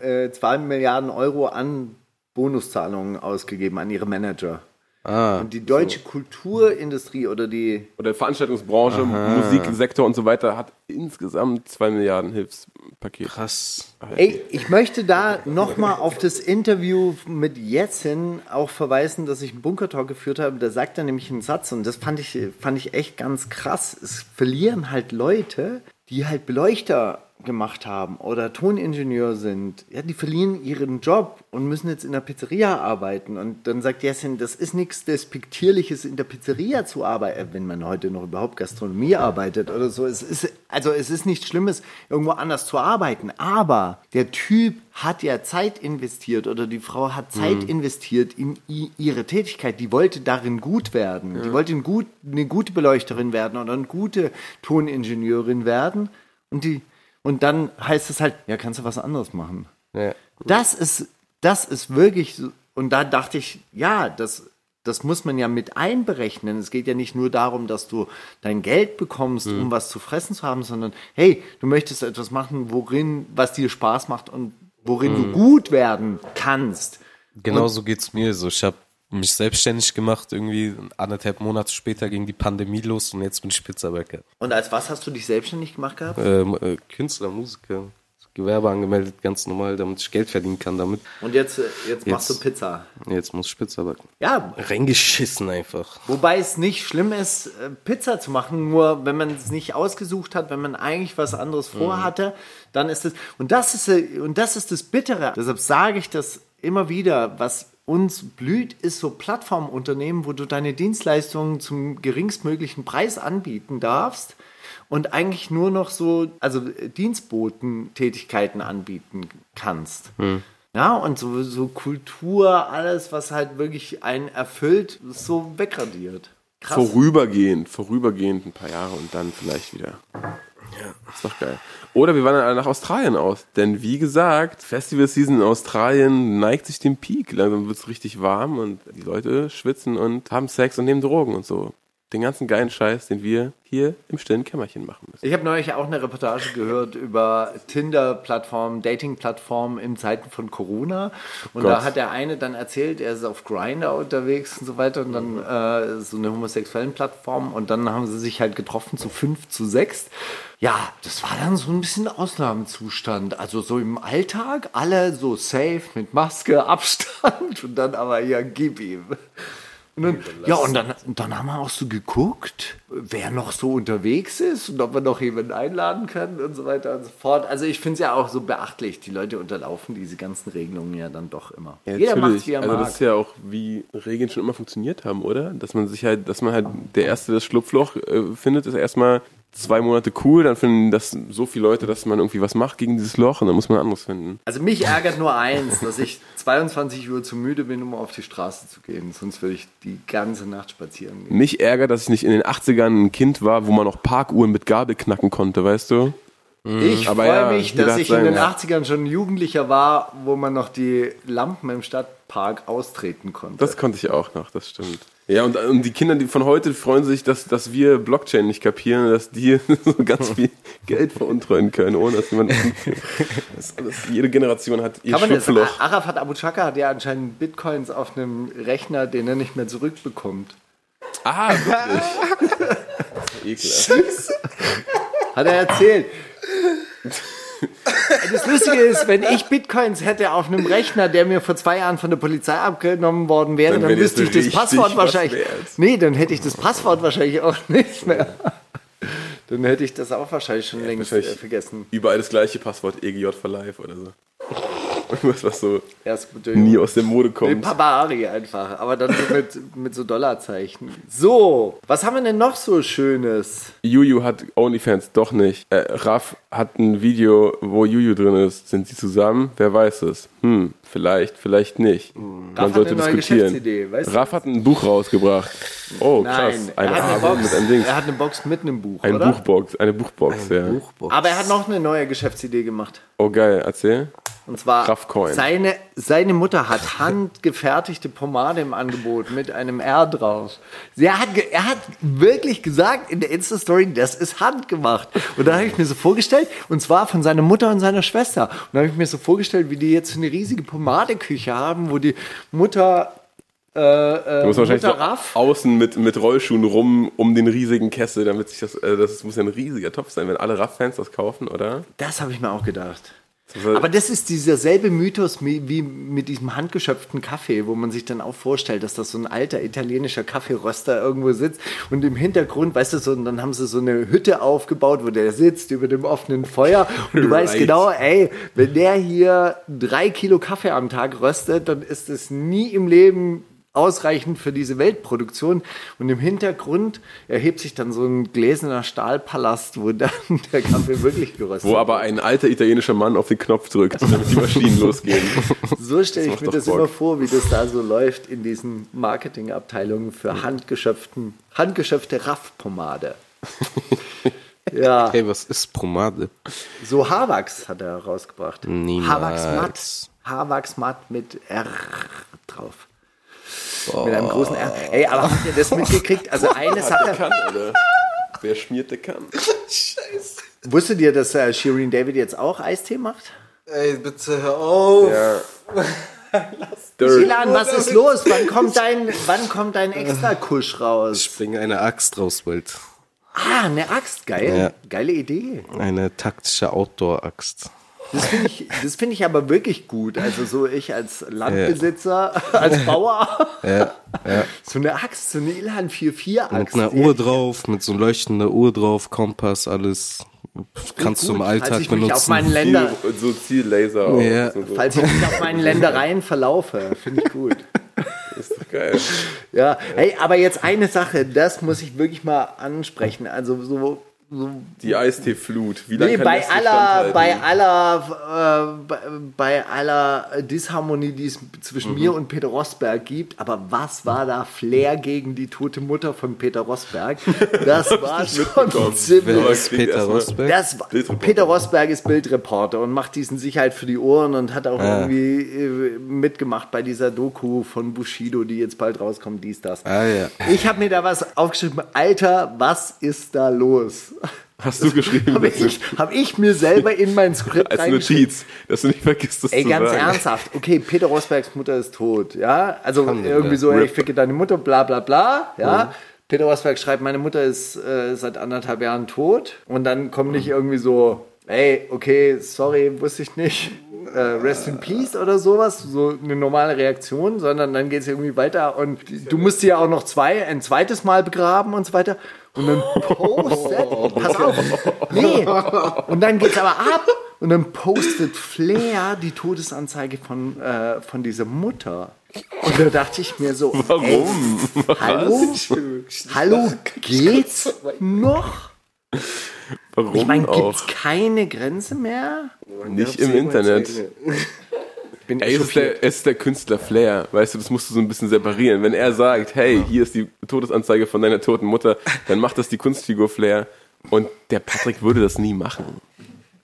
äh, 2 Milliarden Euro an Bonuszahlungen ausgegeben an ihre Manager. Ah, Und die deutsche Kulturindustrie oder die Oder Veranstaltungsbranche, Musiksektor und so weiter hat insgesamt zwei Milliarden Hilfspaket. krass. Ey, ich möchte da nochmal auf das Interview mit Jetzin auch verweisen, dass ich einen Bunker-Talk geführt habe. Da sagt er nämlich einen Satz und das fand ich, fand ich echt ganz krass. Es verlieren halt Leute, die halt Beleuchter gemacht haben oder Toningenieur sind. Ja, die verlieren ihren Job und müssen jetzt in der Pizzeria arbeiten. Und dann sagt Jessin, das ist nichts Despektierliches, in der Pizzeria zu arbeiten, wenn man heute noch überhaupt Gastronomie arbeitet oder so. Es ist, also es ist nichts Schlimmes, irgendwo anders zu arbeiten. Aber der Typ hat ja Zeit investiert oder die Frau hat Zeit investiert in ihre Tätigkeit. Die wollte darin gut werden. Die wollte ein gut, eine gute Beleuchterin werden oder eine gute Toningenieurin werden. Und die, und dann heißt es halt, ja, kannst du was anderes machen. Ja. Das ist, das ist wirklich so. Und da dachte ich, ja, das, das muss man ja mit einberechnen. Es geht ja nicht nur darum, dass du dein Geld bekommst, um was zu fressen zu haben, sondern hey, du möchtest etwas machen, worin, was dir Spaß macht und worin du gut werden kannst. Genauso geht's mir so. Ich habe mich selbstständig gemacht, irgendwie anderthalb Monate später ging die Pandemie los und jetzt bin ich Pizzabäcker. Und als was hast du dich selbstständig gemacht gehabt? Ähm, äh, Künstler, Musiker, Gewerbe angemeldet, ganz normal, damit ich Geld verdienen kann damit. Und jetzt, äh, jetzt machst du Jetzt- Pizza. Jetzt muss ich Pizza backen. Ja, Reingeschissen einfach. Wobei es nicht schlimm ist, äh, Pizza zu machen, nur wenn man es nicht ausgesucht hat, wenn man eigentlich was anderes vorhatte, dann ist es. Und das ist, äh, und das ist das Bittere. Deshalb sage ich das immer wieder, was uns blüht, ist so Plattformunternehmen, wo du deine Dienstleistungen zum geringstmöglichen Preis anbieten darfst und eigentlich nur noch so, also äh, Dienstboten-Tätigkeiten anbieten kannst. Ja, und so, so Kultur, alles, was halt wirklich einen erfüllt, so wegradiert. Krass. Vorübergehend, vorübergehend ein paar Jahre und dann vielleicht wieder. Ja, ist doch geil. Oder wir wandern alle nach Australien aus. Denn wie gesagt, Festival Season in Australien neigt sich dem Peak. Langsam wird es richtig warm und die Leute schwitzen und haben Sex und nehmen Drogen und so. Den ganzen geilen Scheiß, den wir hier im stillen Kämmerchen machen müssen. Ich habe neulich auch eine Reportage gehört über Tinder-Plattformen, Dating-Plattformen in Zeiten von Corona. Und Gott. da hat der eine dann erzählt, er ist auf Grinder unterwegs und so weiter und dann äh, so eine homosexuellen Plattform und dann haben sie sich halt getroffen zu fünf, zu sechs. Ja, das war dann so ein bisschen Ausnahmezustand. Also so im Alltag, alle so safe mit Maske, Abstand und dann aber ja, gib ihm. Und dann, ja, und dann, dann haben wir auch so geguckt, wer noch so unterwegs ist und ob wir noch jemanden einladen können und so weiter und so fort. Also ich finde es ja auch so beachtlich. Die Leute unterlaufen diese ganzen Regelungen ja dann doch immer. Ja, Jeder macht wie er also mag. das ist ja auch wie Regeln schon immer funktioniert haben, oder? Dass man sich halt, dass man halt der erste das Schlupfloch äh, findet, ist erstmal zwei Monate cool, dann finden das so viele Leute, dass man irgendwie was macht gegen dieses Loch und dann muss man anderes finden. Also mich ärgert nur eins, dass ich 22 Uhr zu müde bin, um auf die Straße zu gehen. Sonst würde ich die ganze Nacht spazieren gehen. Mich ärgert, dass ich nicht in den 80ern ein Kind war, wo man noch Parkuhren mit Gabel knacken konnte, weißt du? Ich freue ja, mich, dass ich in den 80ern schon Jugendlicher war, wo man noch die Lampen im Stadtpark austreten konnte. Das konnte ich auch noch, das stimmt. Ja, und, und die Kinder die von heute freuen sich, dass, dass wir Blockchain nicht kapieren, dass die so ganz viel Geld veruntreuen können, ohne dass jemand. dass, dass jede Generation hat ihr Kann das, Schlupfloch. Arafat Abu Chaka hat ja anscheinend Bitcoins auf einem Rechner, den er nicht mehr zurückbekommt. Ah, wirklich. Ekelhaft. Hat er erzählt. Das Lustige ist, wenn ich Bitcoins hätte auf einem Rechner, der mir vor zwei Jahren von der Polizei abgenommen worden wäre, Dann dann, wüsste ich das Passwort wahrscheinlich. Nee, dann hätte ich das Passwort wahrscheinlich auch nicht mehr. Dann hätte ich das auch wahrscheinlich schon längst äh, wahrscheinlich. vergessen. Überall das gleiche Passwort, EGJ for Life oder so. Irgendwas, was so mit nie aus der Mode kommt. Papa Ari einfach, aber dann so mit, mit so Dollarzeichen. So, was haben wir denn noch so Schönes? Juju hat OnlyFans doch nicht. Äh, Raff hat ein Video, wo Juju drin ist. Sind sie zusammen? Wer weiß es? Hm, vielleicht, vielleicht nicht. Man Raff hat sollte eine neue diskutieren. Geschäftsidee, weißt du? Raff hat ein Buch rausgebracht. Oh, krass. Nein, er Eine hat, eine Box, mit einem Ding. er hat eine Box mit einem Buch, Ein oder? Buchbox, eine Buchbox, ja. Buchbox. Aber er hat noch eine neue Geschäftsidee gemacht. Oh, geil, erzähl. Und zwar, Raffcoin. seine, seine Mutter hat handgefertigte Pomade im Angebot mit einem R drauf. Sie hat, er hat wirklich gesagt in der Insta-Story, das ist handgemacht. Und da habe ich mir so vorgestellt, und zwar von seiner Mutter und seiner Schwester. Und da habe ich mir so vorgestellt, wie die jetzt eine riesige Pomadeküche haben, wo die Mutter äh, äh, Du musst wahrscheinlich so außen mit, mit Rollschuhen rum um den riesigen Kessel, damit sich das, äh, das muss ja ein riesiger Topf sein, wenn alle Raff-Fans das kaufen, oder? Das habe ich mir auch gedacht. Aber das ist dieser selbe Mythos wie mit diesem handgeschöpften Kaffee, wo man sich dann auch vorstellt, dass das so ein alter italienischer Kaffeeröster irgendwo sitzt und im Hintergrund, weißt du, so, und dann haben sie so eine Hütte aufgebaut, wo der sitzt über dem offenen Feuer und du weißt Right. genau, ey, wenn der hier drei Kilo Kaffee am Tag röstet, dann ist es nie im Leben ausreichend für diese Weltproduktion. Und im Hintergrund erhebt sich dann so ein gläserner Stahlpalast, wo dann der Kaffee wirklich geröstet Wo aber ein alter italienischer Mann auf den Knopf drückt, damit die Maschinen losgehen. So stelle ich mir das Bock. immer vor, wie das da so läuft in diesen Marketingabteilungen für handgeschöpften, handgeschöpfte Raffpomade. ja, Hey, was ist Pomade? so Haarwachs hat er rausgebracht. Niemals. Haarwachs matt. Haarwachs matt mit R drauf. Mit einem großen R. Ey, aber habt ihr das mitgekriegt? Also eine Sache. kann, oder? Wer schmiert, der kann. Wusstet ihr, dass äh, Shirin David jetzt auch Eistee macht? Ey, bitte hör auf. Ja. Dirt. Ilan, was ist los? Wann kommt dein, wann kommt dein Extra-Kusch raus? Ich bringe eine Axt raus, bald. Ah, eine Axt, geil. Ja. Geile Idee. Eine taktische Outdoor-Axt. Das finde ich, das finde ich aber wirklich gut. Also so ich als Landbesitzer, als Bauer, Ja, ja. so eine Axt, so eine Ilan 4-4 Mit Axt. einer Uhr drauf, mit so leuchtender Uhr drauf, Kompass, alles. Kannst du im Falls Alltag ich mich auf benutzen. meinen Länder, Ziel, so Ziellaser auch. Ja. So, so. falls ich mich auf meinen Ländereien verlaufe, finde ich gut. Ist doch geil. Ja, hey, aber jetzt eine Sache, das muss ich wirklich mal ansprechen. Also so Die Eistee-Flut. Wie lange Nee, kann bei das aller, bei aller, äh, bei, bei aller Disharmonie, die es zwischen Mhm. mir und Peter Rosberg gibt, aber was war da Flair gegen die tote Mutter von Peter Rosberg? Das war schon ziemlich. Wer ist Peter Rosberg? Das, war-. Peter Rosberg ist Bildreporter und macht diesen Sicherheit für die Ohren und hat auch Ah. irgendwie äh, mitgemacht bei dieser Doku von Bushido, die jetzt bald rauskommt, dies, das. Ah ja. Ich habe mir da was aufgeschrieben. Alter, was ist da los? Hast du geschrieben? Habe ich, hab ich mir selber in mein Skript als. Notiz, dass du nicht vergisst, das Ey, zu ganz sagen. ernsthaft. Okay, Peter Rosbergs Mutter ist tot. Ja, also Alhamdulillah. irgendwie so, ey, ich ficke deine Mutter, bla bla bla. Ja. Peter Rosberg schreibt, meine Mutter ist äh, seit anderthalb Jahren tot. Und dann kommt nicht irgendwie so, ey, okay, sorry, wusste ich nicht. Äh, rest in Peace oder sowas, so eine normale Reaktion, sondern dann geht es irgendwie weiter und du musst sie ja auch noch zwei, ein zweites Mal begraben und so weiter. Und dann postet, pass auf, nee, und dann geht's aber ab und dann postet Flair die Todesanzeige von, äh, von dieser Mutter. Und da dachte ich mir so, Warum? Ey, hallo? Hallo, geht's noch? Warum Ich meine, auch? gibt's keine Grenze mehr? Nicht im Internet. Bin Ey, es ist, der, es ist der Künstler Flair, weißt du, das musst du so ein bisschen separieren. Wenn er sagt, hey, hier ist die Todesanzeige von deiner toten Mutter, dann macht das die Kunstfigur Flair. Und der Patrick würde das nie machen.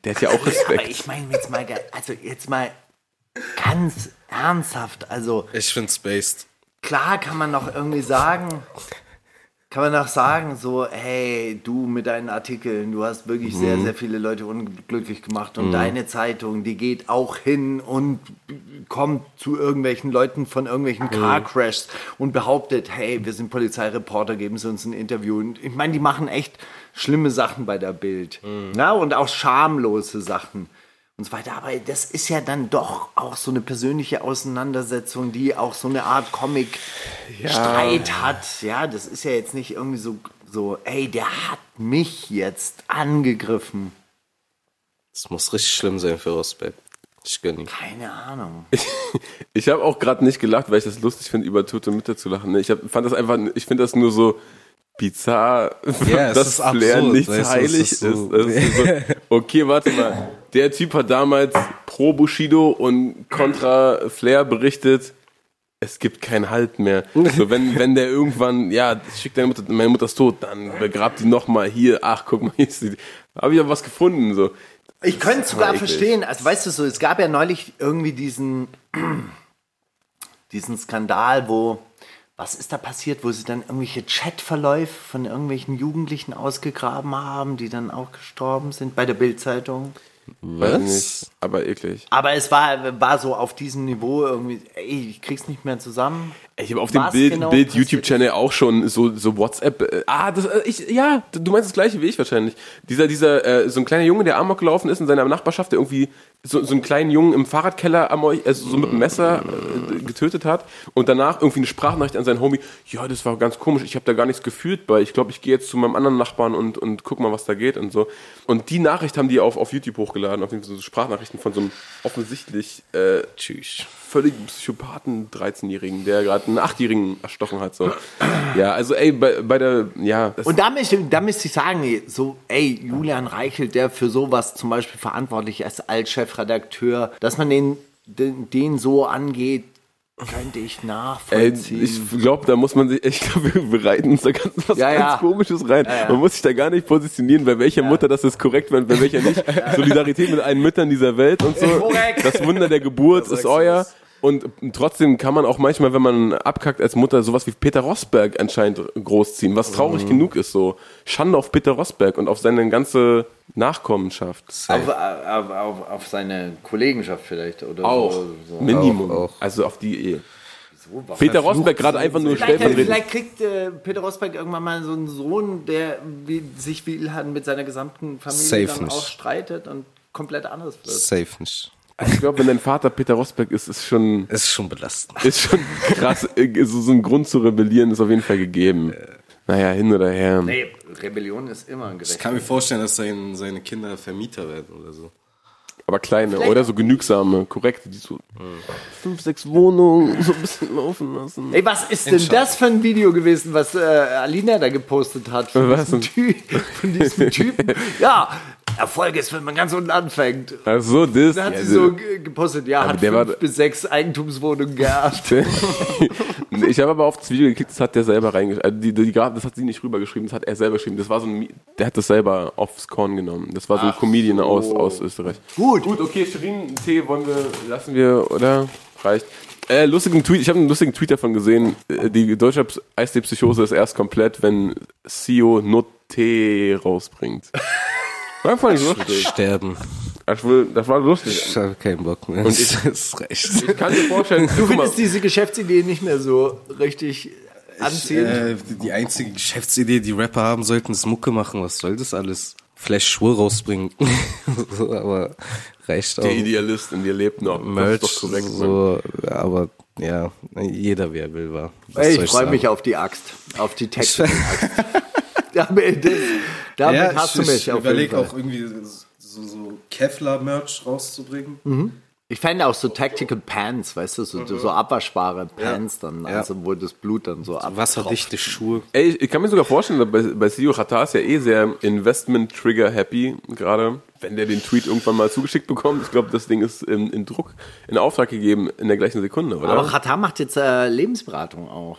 Der hat ja auch Aber Respekt. ich meine jetzt mal, also jetzt mal ganz ernsthaft, also Ich find's based. klar kann man noch irgendwie sagen, kann man noch sagen, so, hey, du mit deinen Artikeln, du hast wirklich sehr, sehr viele Leute unglücklich gemacht und deine Zeitung, die geht auch hin und kommt zu irgendwelchen Leuten von irgendwelchen Car-Crashs und behauptet, hey, wir sind Polizeireporter, geben Sie uns ein Interview. Und ich meine, die machen echt schlimme Sachen bei der Bild. Ja, und auch schamlose Sachen und so weiter. Aber das ist ja dann doch auch so eine persönliche Auseinandersetzung, die auch so eine Art Comic-Streit hat. Ja, das ist ja jetzt nicht irgendwie so, so, ey, der hat mich jetzt angegriffen. Das muss richtig schlimm sein für Rosberg. Ich gönn ihn. Keine Ahnung. Ich habe auch gerade nicht gelacht, weil ich das lustig finde, über tote Mütter zu lachen. ne? Ich hab, fand das einfach, ich finde das nur so bizarr, Ja, es dass ist Flair absurd, nichts heilig ist ist. so- ist so, okay, warte mal. Der Typ hat damals pro Bushido und kontra Flair berichtet, es gibt keinen Halt mehr. So, wenn, wenn der irgendwann, ja, schickt deine Mutter, meine Mutter ist tot, dann begrabt die nochmal hier, ach, guck mal, hier ist die, habe ich ja was gefunden, so. Ich könnte es sogar verstehen. Also weißt du so, es gab ja neulich irgendwie diesen, diesen Skandal, wo, was ist da passiert, wo sie dann irgendwelche Chatverläufe von irgendwelchen Jugendlichen ausgegraben haben, die dann auch gestorben sind bei der Bildzeitung. Weiß nicht, aber eklig. Aber es war, war so auf diesem Niveau irgendwie, ey, ich krieg's nicht mehr zusammen. Ich habe auf dem Was Bild, genau Bild YouTube-Channel auch schon so, so WhatsApp. Äh, ah, das, äh, ich, ja, du meinst das gleiche wie ich wahrscheinlich. Dieser, dieser, äh, so ein kleiner Junge, der Amok gelaufen ist in seiner Nachbarschaft, der irgendwie so, so einen kleinen Jungen im Fahrradkeller am, also so mit einem Messer äh, getötet hat und danach irgendwie eine Sprachnachricht an seinen Homie. Ja, das war ganz komisch. Ich habe da gar nichts gefühlt bei. Ich glaube, ich gehe jetzt zu meinem anderen Nachbarn und, und guck mal, was da geht und so. Und die Nachricht haben die auf, auf YouTube hochgeladen, auf jeden Fall so Sprachnachrichten von so einem offensichtlich äh, Tschüss. völligen Psychopathen 13-Jährigen, der gerade einen 8-Jährigen erstochen hat. So. Ja, also ey, bei, bei der, ja, Und da müsste, da müsste ich sagen, so, ey, Julian Reichelt, der für sowas zum Beispiel verantwortlich ist als Chefredakteur, dass man den, den, den so angeht, könnte ich nachvollziehen. ich glaube, da muss man sich, ich glaube, wir bereiten uns da ganz was Ja, ganz ja. Komisches rein. Ja. Man muss sich da gar nicht positionieren, bei welcher Mutter das ist korrekt, bei bei welcher nicht. Solidarität mit allen Müttern dieser Welt und so. Korrekt. Das Wunder der Geburt ist euer. Und trotzdem kann man auch manchmal, wenn man abkackt als Mutter, sowas wie Peter Rosberg anscheinend großziehen, was Mhm. traurig genug ist. So Schande auf Peter Rosberg und auf seine ganze Nachkommenschaft. auf, auf, auf, auf seine Kollegenschaft vielleicht oder Auch. so. so. Minimum. Auch, auch. Also auf die Ehe. So. Peter Rosberg gerade einfach nur Vielleicht, stellvertretend. vielleicht kriegt äh, Peter Rosberg irgendwann mal so einen Sohn, der wie, sich wie Ilhan mit seiner gesamten Familie Safe dann nicht. auch streitet und komplett anders wird. Safe nicht. Ich glaube, wenn dein Vater Peter Rosberg ist, ist schon, Es ist schon belastend. ist schon krass. so, so ein Grund zu rebellieren ist auf jeden Fall gegeben. Naja, hin oder her. Nee, Rebellion ist immer ein Ich Gerecht. kann mir vorstellen, dass sein, seine Kinder Vermieter werden oder so. Aber kleine oder so genügsame, korrekte, die so fünf, sechs Wohnungen so ein bisschen laufen lassen. Ey, was ist denn das für ein Video gewesen, was äh, Alina da gepostet hat? Von Was diesem, Ty von diesem Typen. Ja, Erfolg ist, wenn man ganz unten anfängt. Ach so, das. Da hat sie so ge- gepostet, ja, hat fünf war- bis sechs Eigentumswohnungen geerbt. ich habe aber auf das Video geklickt, das hat der selber reingeschrieben. Also die, die, Graf- das hat sie nicht rübergeschrieben, das hat er selber geschrieben. Das war so ein, der hat das selber aufs Korn genommen. Das war so ein Comedian aus, aus Österreich. Gut. Gut, okay, Shirin, Tee wollen wir, lassen wir, oder? Reicht. Äh, lustigen Tweet, ich habe einen lustigen Tweet davon gesehen. Äh, Die deutsche Ps- Eistee-Psychose ist erst komplett, wenn CEO nur Tee rausbringt. War voll nicht lustig. Sterben. Das war, das war lustig. Ich habe keinen Bock mehr. Und ich- ist recht. Ich kann dir vorstellen, Du findest diese Geschäftsidee nicht mehr so richtig anziehend? Äh, die einzige Geschäftsidee, die Rapper haben sollten, ist Mucke machen. Was soll das alles? Vielleicht Schwur rausbringen. so, aber reicht auch. der Idealist in dir lebt noch. Merch, das so, aber ja, jeder wer will war. Ey, ich freue mich auf die Axt, auf die Texte-Axt. damit das, damit hast du mich auf jeden überlege Fall. auch irgendwie so, so Kevlar-Merch rauszubringen. Ich fände auch so Tactical Pants, weißt du, so, so abwaschbare Pants dann, Ja. also wo das Blut dann so ab. Wasserdichte Schuhe. Ey, ich- ich kann mir sogar vorstellen, bei, bei Sio Chata ist ja eh sehr Investment-Trigger-happy gerade. Wenn der den Tweet irgendwann mal zugeschickt bekommt, ich glaube, das Ding ist in, in Druck, in Auftrag gegeben in der gleichen Sekunde, oder? Aber Qatar macht jetzt äh, Lebensberatung auch.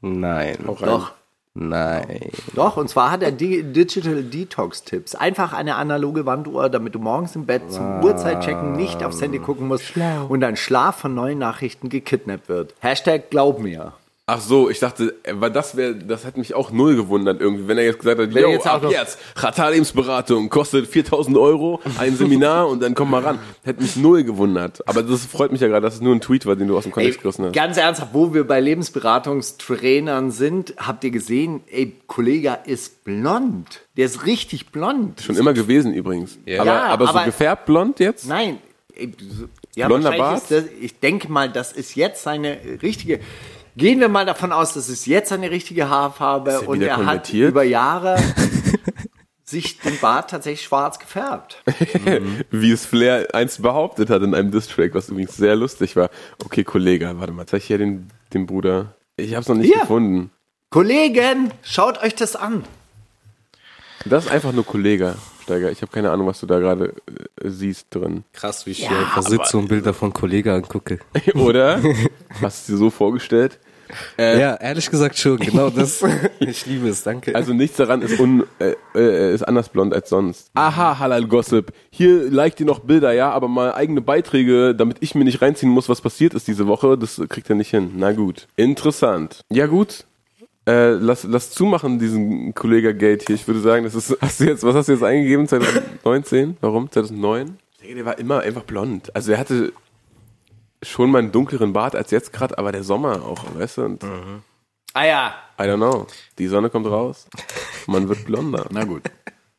Nein. Doch. Nein. Doch, und zwar hat er die Digital Detox Tipps. Einfach eine analoge Wanduhr, damit du morgens im Bett zum Uhrzeitchecken nicht aufs Handy gucken musst und dein Schlaf von neuen Nachrichten gekidnappt wird. Hashtag glaub mir. Ach so, ich dachte, weil das wäre, das hat mich auch null gewundert irgendwie, wenn er jetzt gesagt hat, Wenn yo, jetzt ab jetzt, Chata Lebensberatung, kostet 4000 Euro, ein Seminar und dann komm mal ran. Hätte mich null gewundert. Aber das freut mich ja gerade, dass es nur ein Tweet war, den du aus dem Ey, Kontext gerissen hast. ganz ernsthaft, wo wir bei Lebensberatungstrainern sind, habt ihr gesehen, ey, Kollege ist blond. Der ist richtig blond. Schon immer gewesen übrigens. Aber, Ja, aber so aber- gefärbt blond jetzt? Nein. ey, Ja, Blonder Bart? Ist das, ich denke mal, das ist jetzt seine richtige. Gehen wir mal davon aus, das ist jetzt seine richtige Haarfarbe und er hat über Jahre sich den Bart tatsächlich schwarz gefärbt. Wie es Flair einst behauptet hat in einem Distrack, was übrigens sehr lustig war. Okay, Kollege, warte mal, zeig ich hier den, den Bruder. Ich hab's noch nicht Hier. gefunden. Kollegen, schaut euch das an. Das ist einfach nur Kollege, Steiger. Ich habe keine Ahnung, was du da gerade äh, siehst drin. Krass, wie ich hier einfach sitze und Bilder von Kollegen angucke. Oder? Hast du dir so vorgestellt? Äh, Ja, ehrlich gesagt schon, genau das. ich liebe es, danke. Also nichts daran ist, un, äh, äh, ist anders blond als sonst. Aha, Halal Gossip. Hier liked ihr noch Bilder, ja, aber mal eigene Beiträge, damit ich mir nicht reinziehen muss, was passiert ist diese Woche. Das kriegt er nicht hin. Na gut. Interessant. Ja gut. Äh, lass, lass zumachen, diesen Kollega-Gate hier. Ich würde sagen, das ist, hast du jetzt, was hast du jetzt eingegeben? 2019? Warum? 2009? Ich denke, der war immer einfach blond. Also er hatte schon mal einen dunkleren Bart als jetzt gerade, aber der Sommer auch, weißt du? Und Ah ja. I don't know. Die Sonne kommt raus. Man wird blonder Na gut.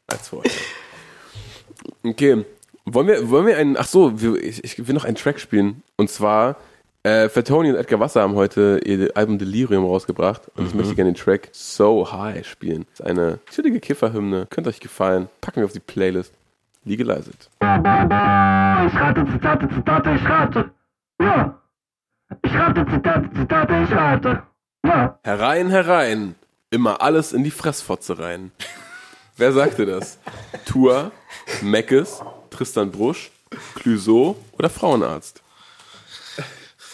als vorher. Okay. Wollen wir, wollen wir einen, ach so, ich, ich will noch einen Track spielen. Und zwar, äh, Fatoni und Edgar Wasser haben heute ihr Album Delirium rausgebracht. Und ich möchte gerne den Track So High spielen. Das ist eine chillige Kifferhymne. Könnte euch gefallen. Packen wir auf die Playlist. Legalize it. Ich rate, Zitate, Zitate, ich rate. Ja. Ich rate, Zitate, Zitate, ich rate. Ja. Herein, herein. Immer alles in die Fressfotze rein. Wer sagte das? Tour, Meckes, Tristan Brusch, Clouseau oder Frauenarzt?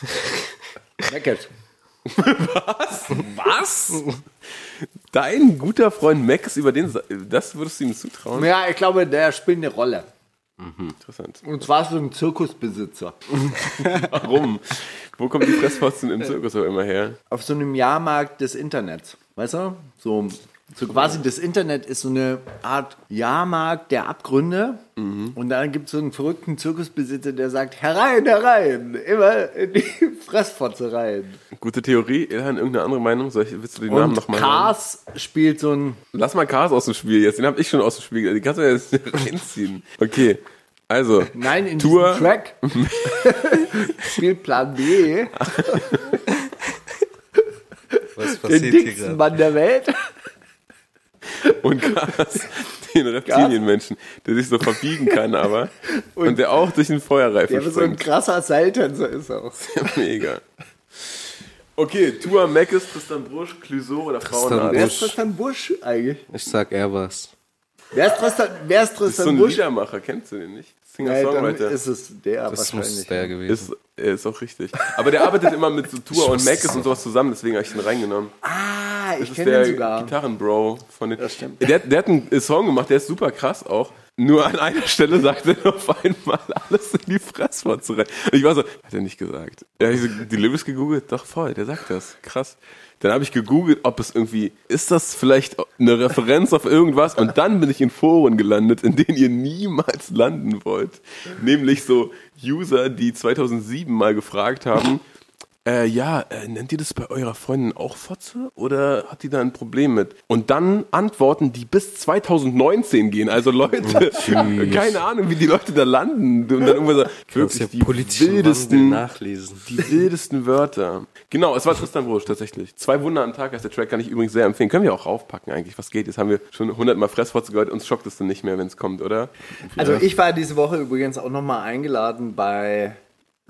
Meckert. Was? Dein guter Freund Max, über den, das würdest du ihm zutrauen? Ja, ich glaube, der spielt eine Rolle. Interessant. Und zwar so ein Zirkusbesitzer. Warum? Wo kommt die Fressfotzen im Zirkus auch immer her? Auf so einem Jahrmarkt des Internets. Weißt du? So, so quasi das Internet ist so eine Art Jahrmarkt der Abgründe. Und dann gibt es so einen verrückten Zirkusbesitzer, der sagt, herein, herein, immer in die Fressfotze rein. Gute Theorie. Ilhan, irgendeine andere Meinung? Soll ich, willst du den Namen nochmal sagen? Cars spielt so ein Lass mal Cars aus dem Spiel jetzt. Den habe ich schon aus dem Spiel. Den kannst du ja jetzt reinziehen. Okay. Also. Nein, in Tour. diesem Track spielt Plan B, Was den dicksten Mann der Welt. Und Cars, den Reptilienmenschen, der sich so verbiegen kann, aber. Und, der auch durch den Feuerreifen Der so ein springt. krasser Seiltänzer ist auch. Mega. Okay, Tua, Meckes, Tristan Brusch, Clouseau oder Tristan Frauenarzt? Wer Busch. ist Tristan Busch eigentlich? Ich sag er was. Wer ist Tristan, wer ist Das ist so Tristan ein Busch? Liedermacher, kennst du den nicht? Singer-Songwriter. ist es der Das wahrscheinlich. muss der gewesen Ist, er ist auch richtig. Aber der arbeitet immer mit so Tua und Meckes und sowas zusammen, deswegen habe ich den reingenommen. ah, ich ist kenne der den sogar. Gitarrenbro von den. Das stimmt. Der, der hat einen Song gemacht, der ist super krass auch. Nur an einer Stelle sagt er auf einmal alles in die Fresswurzel rein. Und ich war so, hat er nicht gesagt. Ja, ich so, die Lyrics gegoogelt, doch voll, der sagt das. Krass. Dann habe ich gegoogelt, ob es irgendwie, ist das vielleicht eine Referenz auf irgendwas? Und dann bin ich in Foren gelandet, in denen ihr niemals landen wollt. Nämlich so User, die 2007 mal gefragt haben, äh, ja, äh, nennt ihr das bei eurer Freundin auch Fotze oder hat die da ein Problem mit? Und dann Antworten, die bis 2019 gehen. Also Leute, keine Ahnung, wie die Leute da landen. Und dann irgendwann so, Kannst ja wirklich die wildesten, nachlesen. die wildesten Wörter. Genau, es war Tristan Brusch tatsächlich. Zwei Wunder am Tag heißt der Track, kann ich übrigens sehr empfehlen. Können wir auch raufpacken eigentlich. Was geht? Jetzt haben wir schon hundertmal Fressfotze gehört. Uns schockt es dann nicht mehr, wenn es kommt, oder? Also ich war diese Woche übrigens auch nochmal eingeladen bei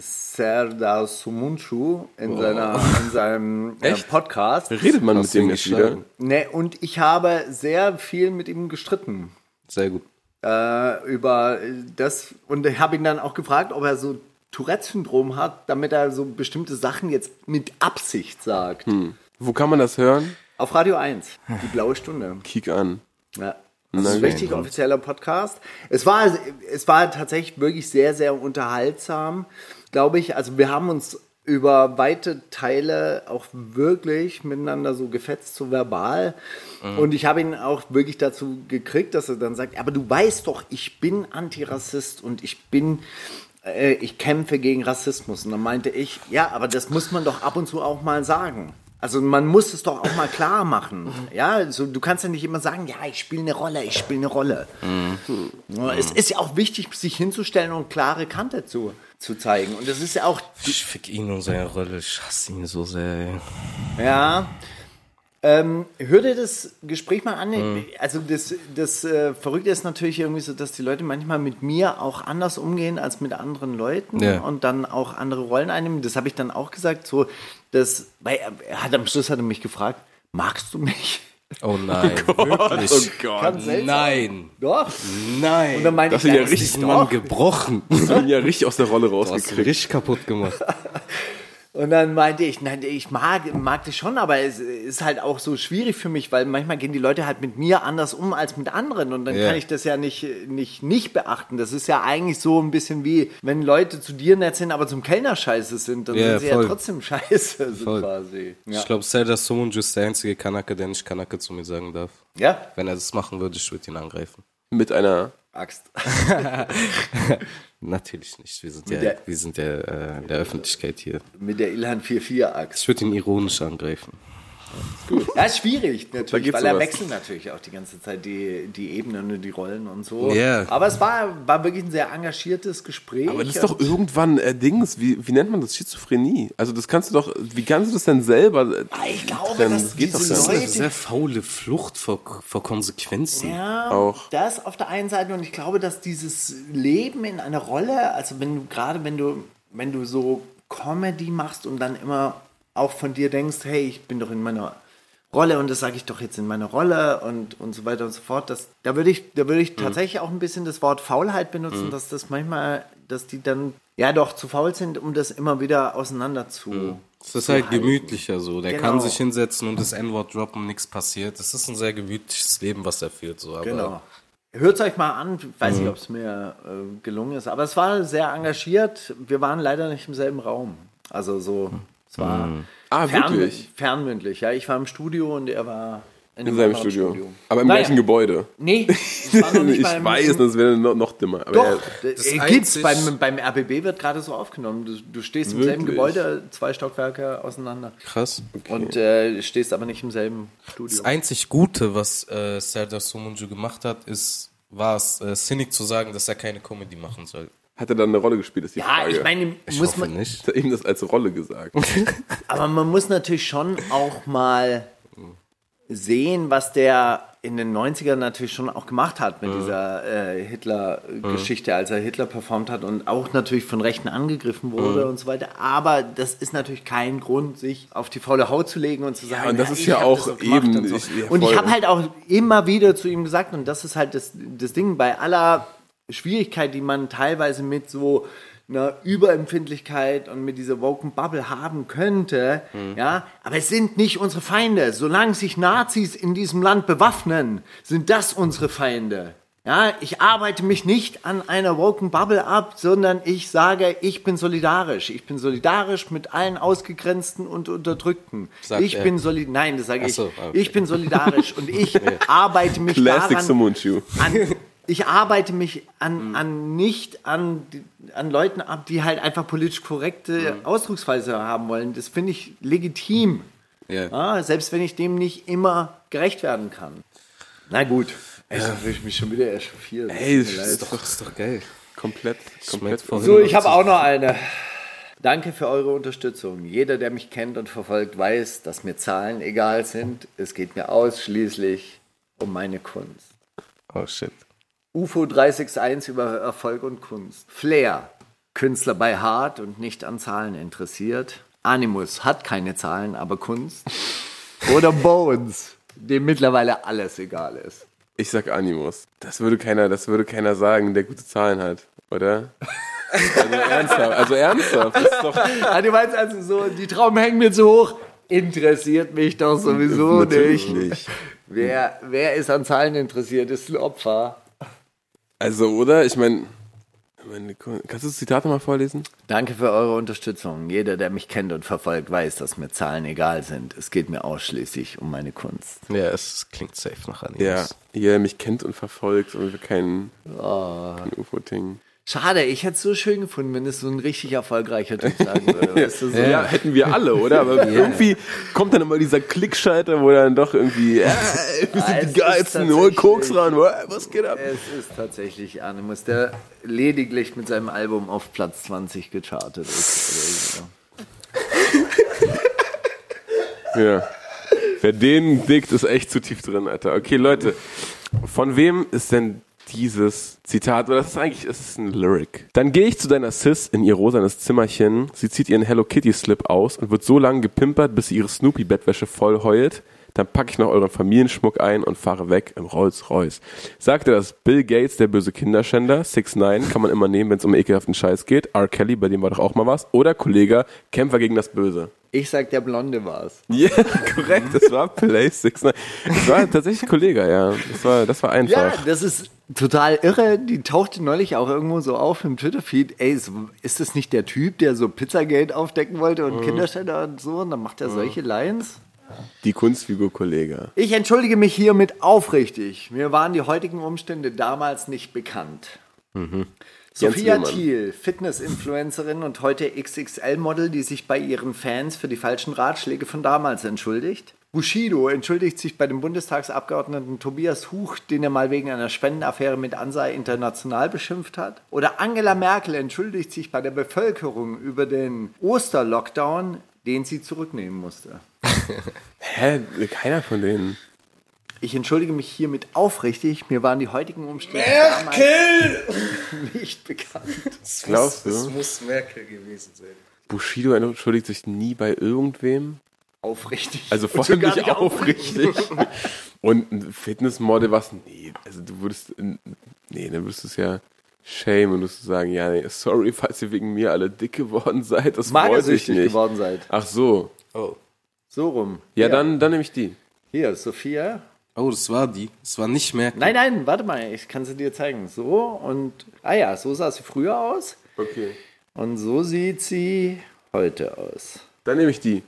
Serdar Sumunchu in, seiner, in seinem äh, Echt? Podcast. Redet man Hast mit dem jetzt ihn wieder? Ne, und ich habe sehr viel mit ihm gestritten. Sehr gut. äh, über das und ich habe ihn dann auch gefragt, ob er so Tourette-Syndrom hat, damit er so bestimmte Sachen jetzt mit Absicht sagt. Wo kann man das hören? Auf Radio 1, die blaue Stunde. Kick an. Ja. Das ist ein richtig offizieller Podcast. Es war, es war tatsächlich wirklich sehr, sehr unterhaltsam, glaube ich. Also wir haben uns über weite Teile auch wirklich miteinander so gefetzt, so verbal. Und ich habe ihn auch wirklich dazu gekriegt, dass er dann sagt, aber du weißt doch, ich bin Antirassist und ich bin, äh, ich kämpfe gegen Rassismus. Und dann meinte ich, ja, aber das muss man doch ab und zu auch mal sagen. Also man muss es doch auch mal klar machen. Ja, so, du kannst ja nicht immer sagen, ja, ich spiele eine Rolle, ich spiele eine Rolle. Ja, Es ist ja auch wichtig, sich hinzustellen und klare Kante zu, zu zeigen. Und das ist ja auch, Ich fick ihn und seine Rolle. Ich hasse ihn so sehr. ja. Ähm, hör dir das Gespräch mal an. Also das, das äh, Verrückte ist natürlich irgendwie so, dass die Leute manchmal mit mir auch anders umgehen als mit anderen Leuten Ja. und dann auch andere Rollen einnehmen. Das habe ich dann auch gesagt. So, dass, weil er, hat am Schluss hat er mich gefragt, magst du mich? Oh nein, wirklich. Oh Gott. Ganz seltsam. Nein, Doch. nein. Und dann meinte Das ich, ja das richtig. Mann gebrochen. Ich bin ja richtig aus der Rolle Du hast ihn rausgekriegt. richtig kaputt gemacht. Und dann meinte ich, nein, ich mag, mag das schon, aber es ist halt auch so schwierig für mich, weil manchmal gehen die Leute halt mit mir anders um als mit anderen und dann Ja. kann ich das ja nicht, nicht, nicht beachten. Das ist ja eigentlich so ein bisschen wie, wenn Leute zu dir nett sind, aber zum Kellner scheiße sind, dann Ja, sind sie voll. ja trotzdem scheiße, so Voll. quasi. Ja. Ich glaube, Serdar Somuncu ist der einzige Kanake, der nicht Kanake zu mir sagen darf. ja? Wenn er das machen würde, ich würde ihn angreifen. Mit einer. Axt. Natürlich nicht. Wir sind ja, der- wir sind ja äh, in der Öffentlichkeit hier. Mit der Ilhan 44 Axt. Ich würde ihn ironisch angreifen. Ja, ist schwierig natürlich, weil er sowas. wechselt natürlich auch die ganze Zeit die, die Ebenen und die Rollen und so. Ja. Aber es war, war wirklich ein sehr engagiertes Gespräch. Aber das ist doch irgendwann äh, Dings, wie, wie nennt man das? Schizophrenie. Also das kannst du doch, wie kannst du das denn selber? äh, Ich glaube, trennen? das geht doch nicht. eine sehr faule Flucht vor, vor Konsequenzen. Ja, Auch. das auf der einen Seite und ich glaube, dass dieses Leben in einer Rolle, also wenn du gerade wenn du wenn du so Comedy machst und dann immer auch von dir denkst, hey, ich bin doch in meiner Rolle und das sage ich doch jetzt in meiner Rolle und, und so weiter und so fort. Das, da würde ich, da würde ich tatsächlich auch ein bisschen das Wort Faulheit benutzen, dass das manchmal, dass die dann ja doch zu faul sind, um das immer wieder auseinander zu. Es ist halt halten. gemütlicher so. Der Genau. kann sich hinsetzen und das N-Wort droppen, nichts passiert. Das ist ein sehr gemütliches Leben, was er führt. So. Aber Genau. Hört es euch mal an. Ich weiß nicht, ob es mir äh, gelungen ist. Aber es war sehr engagiert. Wir waren leider nicht im selben Raum. Also so, es war Ah, wirklich? fernmündlich. Ja, ich war im Studio und er war in, In einem seinem anderen Studio. Aber im Naja. gleichen Gebäude. Nee, es war noch nicht ich beim, weiß, das wäre noch, noch dümmer. Aber Doch, ja, das äh, gibt's beim, beim RBB wird gerade so aufgenommen. Du, du stehst im selben Wirklich? Gebäude, zwei Stockwerke auseinander. Krass. Und äh, stehst aber nicht im selben Studio. Das einzig Gute, was äh, Serdar Somuncu gemacht hat, ist, war es, äh, sinnig zu sagen, dass er keine Comedy machen soll. Hat er dann eine Rolle gespielt, ist die Ja, Frage. ich meine, Ich muss hoffe man, nicht. Hat ihm das als Rolle gesagt? Aber man muss natürlich schon auch mal sehen, was der in den 90ern natürlich schon auch gemacht hat mit dieser äh, Hitler-Geschichte, als er Hitler performt hat und auch natürlich von Rechten angegriffen wurde und so weiter. Aber das ist natürlich kein Grund, sich auf die faule Haut zu legen und zu sagen, und das ja, ist ich ja auch gemacht eben- Und, so. ich- ja, und ich habe halt auch immer wieder zu ihm gesagt, und das ist halt das, das Ding, bei aller Schwierigkeit, die man teilweise mit so einer Überempfindlichkeit und mit dieser Woken Bubble haben könnte, ja, aber es sind nicht unsere Feinde. Solange sich Nazis in diesem Land bewaffnen, sind das unsere Feinde. Ja, ich arbeite mich nicht an einer Woken Bubble ab, sondern ich sage, ich bin solidarisch. Ich bin solidarisch mit allen Ausgegrenzten und Unterdrückten. Sagt ich er. bin solid, nein, das sage ich. so, ah, okay. Ich bin solidarisch und ich arbeite mich Classic daran, an, ich arbeite mich an, an nicht an, an Leuten ab, die halt einfach politisch korrekte Ausdrucksweise haben wollen. Das finde ich legitim. Ja. Ja, selbst wenn ich dem nicht immer gerecht werden kann. Na gut. Echt, da fühle ich mich schon wieder echauffiert. Ey, das ist Doch, ist doch geil. Komplett, komplett. Vorhin So, ich habe auch noch eine. Danke für eure Unterstützung. Jeder, der mich kennt und verfolgt, weiß, dass mir Zahlen egal sind. Es geht mir ausschließlich um meine Kunst. Oh shit. UFO 361 über Erfolg und Kunst. Flair, Künstler bei Hart und nicht an Zahlen interessiert. Animus hat keine Zahlen, aber Kunst. Oder Bones, dem mittlerweile alles egal ist. Ich sag Animus. Das würde keiner, das würde keiner sagen, der gute Zahlen hat, oder? Also ernsthaft, also ernsthaft. Das ist doch, Ah, du meinst also so, die Trauben hängen mir zu hoch? Interessiert mich doch sowieso Natürlich nicht. nicht. Wer, wer ist an Zahlen interessiert, ist ein Opfer. Also, oder? Ich meine, meine, kannst du das Zitat mal vorlesen? Danke für eure Unterstützung. Jeder, der mich kennt und verfolgt, weiß, dass mir Zahlen egal sind. Es geht mir ausschließlich um meine Kunst. Ja, es klingt safe nach Animus. Ja, jeder mich kennt und verfolgt und wir kein, kein UFO-Ting. Schade, ich hätte es so schön gefunden, wenn es so ein richtig erfolgreicher Typ sagen würde. Weißt du, so. Ja, hätten wir alle, oder? Aber irgendwie kommt dann immer dieser Klickschalter, wo dann doch irgendwie, äh, wir sind es die geilsten, hol Koks ran, äh, was geht ab? Es ist tatsächlich Animus, der lediglich mit seinem Album auf Platz 20 gechartet ist. So. Ja. Wer den dickt, ist echt zu tief drin, Alter. Okay, Leute, von wem ist denn dieses Zitat? Oder das ist eigentlich, es ist ein Lyric. Dann gehe ich zu deiner Sis in ihr rosanes Zimmerchen. Sie zieht ihren Hello Kitty Slip aus und wird so lange gepimpert, bis sie ihre Snoopy Bettwäsche voll heult. Dann packe ich noch euren Familienschmuck ein und fahre weg im Rolls Royce. Sagte das Bill Gates, der böse Kinderschänder. 6 9 kann man immer nehmen, wenn es um ekelhaften Scheiß geht. R. Kelly, bei dem war doch auch mal was. Oder Kollege, Kämpfer gegen das Böse. Ich sag, der Blonde war's. Ja, korrekt, das war Play 6. Das war tatsächlich Kollege, ja. Das war, das war Ja, einfach. das ist total irre. Die tauchte neulich auch irgendwo so auf im Twitter-Feed. Ey, ist- ist das nicht der Typ, der so Pizzagate aufdecken wollte und Kinderständer und so? Und dann macht er solche Lines? Die Kunstfigur Kollege. Ich entschuldige mich hiermit aufrichtig. Mir waren die heutigen Umstände damals nicht bekannt. Sophia Lehmann. Thiel, Fitness-Influencerin und heute XXL-Model, die sich bei ihren Fans für die falschen Ratschläge von damals entschuldigt. Bushido entschuldigt sich bei dem Bundestagsabgeordneten Tobias Huch, den er mal wegen einer Spendenaffäre mit Ansai International beschimpft hat. Oder Angela Merkel entschuldigt sich bei der Bevölkerung über den Osterlockdown, den sie zurücknehmen musste. Hä? Keiner von denen. Ich entschuldige mich hiermit aufrichtig. Mir waren die heutigen Umstände damals nicht bekannt. Glaubst Es du? muss Merkel gewesen sein. Bushido entschuldigt sich nie bei irgendwem. Aufrichtig. Also vor allem nicht aufrichtig. Und ein Fitnessmodel, was? Nee, also du würdest, nee, dann würdest du es ja shame und würdest du sagen, ja, nee, sorry, falls ihr wegen mir alle dick geworden seid, das wollte ich Magersüchtig nicht. geworden seid. Ach so. Oh. So rum. Ja, Hier. dann, dann nehme ich die. Hier, Sophia. Oh, das war die. Das war nicht Merkel. Nein, nein, warte mal, ich kann sie dir zeigen. So und. Ah ja, so sah sie früher aus. Okay. Und so sieht sie heute aus. Dann nehme ich die.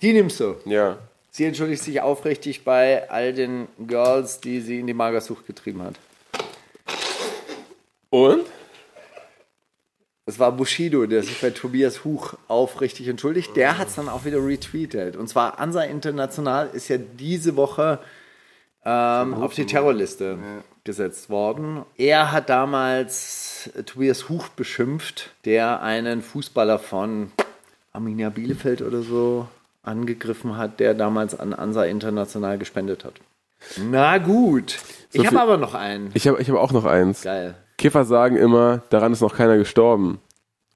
Die nimmst du. Ja. Sie entschuldigt sich aufrichtig bei all den Girls, die sie in die Magersucht getrieben hat. Und? Es war Bushido, der sich bei Tobias Huch aufrichtig entschuldigt. Der hat es dann auch wieder retweetet. Und zwar Ansa International ist ja diese Woche ähm, auf die Terrorliste gesetzt worden. Er hat damals äh, Tobias Huch beschimpft, der einen Fußballer von Arminia Bielefeld oder so angegriffen hat, der damals an Ansa International gespendet hat. Na gut. ich viel- habe aber noch einen. Ich habe ich hab auch noch eins. Geil. Kiffer sagen immer, daran ist noch keiner gestorben.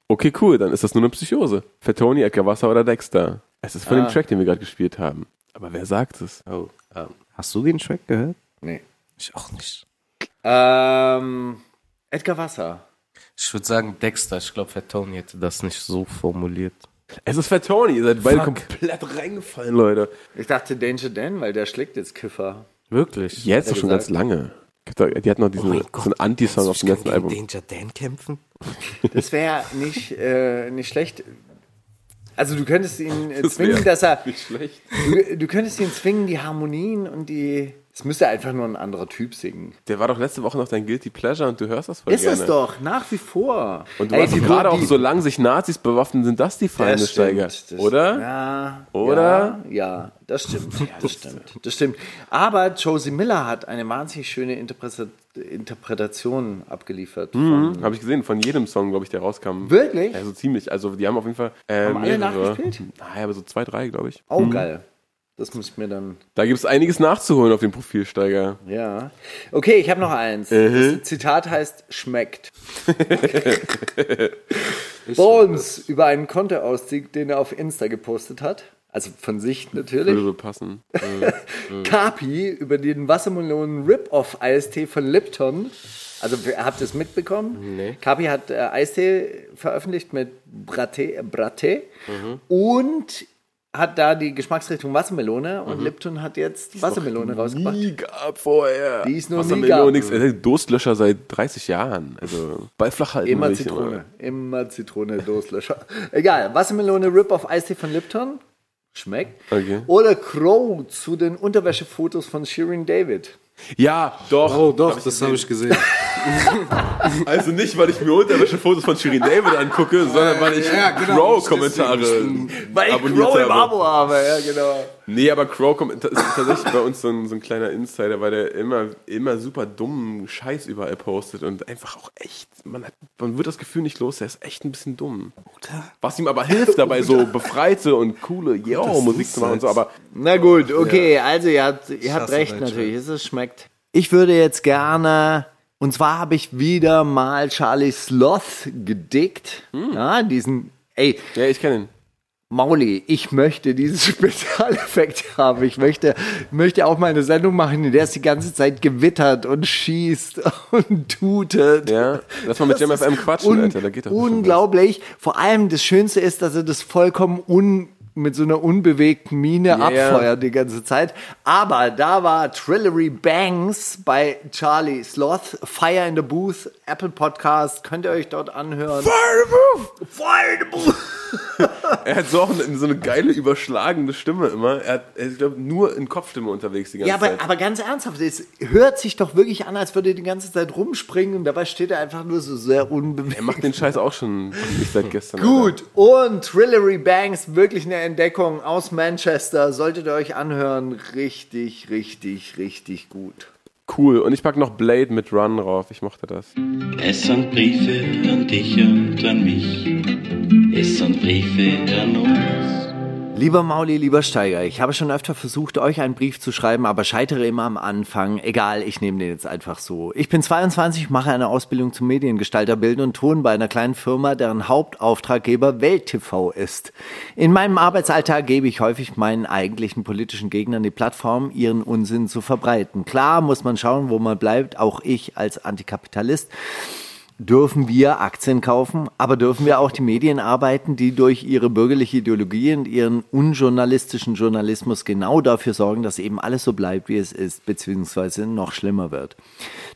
Okay, cool, dann ist das nur eine Psychose. Fettoni, Edgar Wasser oder Dexter. Es ist von Ah. dem Track, den wir gerade gespielt haben. Aber wer sagt es? Oh, ähm, hast du den Track gehört? Nee. Ich auch nicht. Ähm, Edgar Wasser. Ich würde sagen Dexter. Ich glaube, Fat Tony hätte das nicht so formuliert. Es ist Fettoni, ihr seid beide Fuck. komplett reingefallen, Leute. Ich dachte Danger Dan, weil der schlägt jetzt Kiffer. Wirklich? Jetzt doch schon gesagt. ganz lange. Die hat noch diesen, so einen Anti-Song auf dem letzten Album. Danger Dan kämpfen? Das wäre nicht, äh, nicht schlecht. Also du könntest ihn äh, Das zwingen, dass er. Nicht schlecht. Du, du könntest ihn zwingen, die Harmonien und die. Es müsste einfach nur ein anderer Typ singen. Der war doch letzte Woche noch dein Guilty Pleasure und du hörst das voll Ist gerne. es doch, nach wie vor. Und du Ey, doch gerade auch, solange sich Nazis bewaffnen, sind das die Feinde, Steiger. Oder? Ja. Oder? Ja, ja das stimmt. Ja, das stimmt. Das stimmt. Aber Josie Miller hat eine wahnsinnig schöne Interpreta Interpretation abgeliefert. Mhm, Habe ich gesehen, von jedem Song, glaube ich, der rauskam. Wirklich? Ja, so ziemlich. Also die haben auf jeden Fall äh, Haben alle nachgespielt? Naja, aber so zwei, drei, glaube ich. Oh, geil. Das muss ich mir dann. Da gibt es einiges nachzuholen auf dem Profilsteiger. Ja. Okay, ich habe noch eins. Das Zitat heißt schmeckt. Bones über einen Kontoauszug, den er auf Insta gepostet hat. Also von sich natürlich. Würde so passen. Kapi über den Wassermelonen Rip-Off Eistee von Lipton. Also habt ihr es mitbekommen? Nee. Kapi hat äh, Eistee veröffentlicht mit Braté, Braté und hat da die Geschmacksrichtung Wassermelone und Lipton hat jetzt Wassermelone rausgebracht. Nie gab vorher. Die ist nie Wassermelone, gab. nix. Äh, Durstlöscher seit 30 Jahren. Also bei flach halten. Immer Zitrone. Immer Zitrone, Durstlöscher. Egal. Wassermelone Rip-Off Eistee von Lipton. Schmeckt. Okay. Oder Crow zu den Unterwäschefotos von Shirin David. Ja, doch. Oh, doch, das habe ich gesehen. Also nicht, weil ich mir Unterwäschefotos von Shirin David angucke, sondern weil ich Ja, genau, Crow-Kommentare Weil ich abonniert Crow im habe. Abo habe, ja genau. Nee, aber Crow kommt, ist tatsächlich bei uns so ein, so ein kleiner Insider, weil der immer, immer super dummen Scheiß überall postet und einfach auch echt, man, hat, man wird das Gefühl nicht los, der ist echt ein bisschen dumm. Was ihm aber hilft, dabei so befreite und coole Yo-Musik zu machen und so, aber Na gut, okay, also ihr habt, ihr habt recht natürlich, es schmeckt. Ich würde jetzt gerne, und zwar habe ich wieder mal Charlie Sloth gedickt. Ja, diesen, ey, ja, ich kenne ihn. Mauli, ich möchte diesen Spezialeffekt haben. Ich möchte, möchte auch mal eine Sendung machen, in der es die ganze Zeit gewittert und schießt und tutet. Ja, lass mal mit JamFM quatschen, Alter, da geht doch Unglaublich. Vor allem das Schönste ist, dass er das vollkommen un mit so einer unbewegten Mine Ja, ja. abfeuert die ganze Zeit. Aber da war Trillery Bangs bei Charlie Sloth, Fire in the Booth, Apple Podcast, könnt ihr euch dort anhören. Fire in the Booth! Fire in the Booth! Er hat so auch eine, so eine geile, überschlagende Stimme immer. Er, hat, er ist, glaube nur in Kopfstimme unterwegs die ganze Ja, aber, Zeit. aber ganz ernsthaft, es hört sich doch wirklich an, als würde er die ganze Zeit rumspringen und dabei steht er einfach nur so sehr unbewegt. er macht den Scheiß auch schon nicht seit gestern. Gut, und Trillery Banks, wirklich eine Entdeckung aus Manchester, solltet ihr euch anhören. Richtig, richtig, richtig gut. Cool. Und ich pack noch Blade mit Run drauf. Ich mochte das. Es sind Briefe an dich und an mich. Es sind Briefe an uns. Lieber Mauli, lieber Steiger, ich habe schon öfter versucht, euch einen Brief zu schreiben, aber scheitere immer am Anfang. Egal, ich nehme den jetzt einfach so. Ich bin 22, mache eine Ausbildung zum Mediengestalter Bilden und Ton bei einer kleinen Firma, deren Hauptauftraggeber Welt TV ist. In meinem Arbeitsalltag gebe ich häufig meinen eigentlichen politischen Gegnern die Plattform, ihren Unsinn zu verbreiten. Klar muss man schauen, wo man bleibt, auch ich als Antikapitalist dürfen wir Aktien kaufen, aber dürfen wir auch die Medien arbeiten, die durch ihre bürgerliche Ideologie und ihren unjournalistischen Journalismus genau dafür sorgen, dass eben alles so bleibt, wie es ist, beziehungsweise noch schlimmer wird.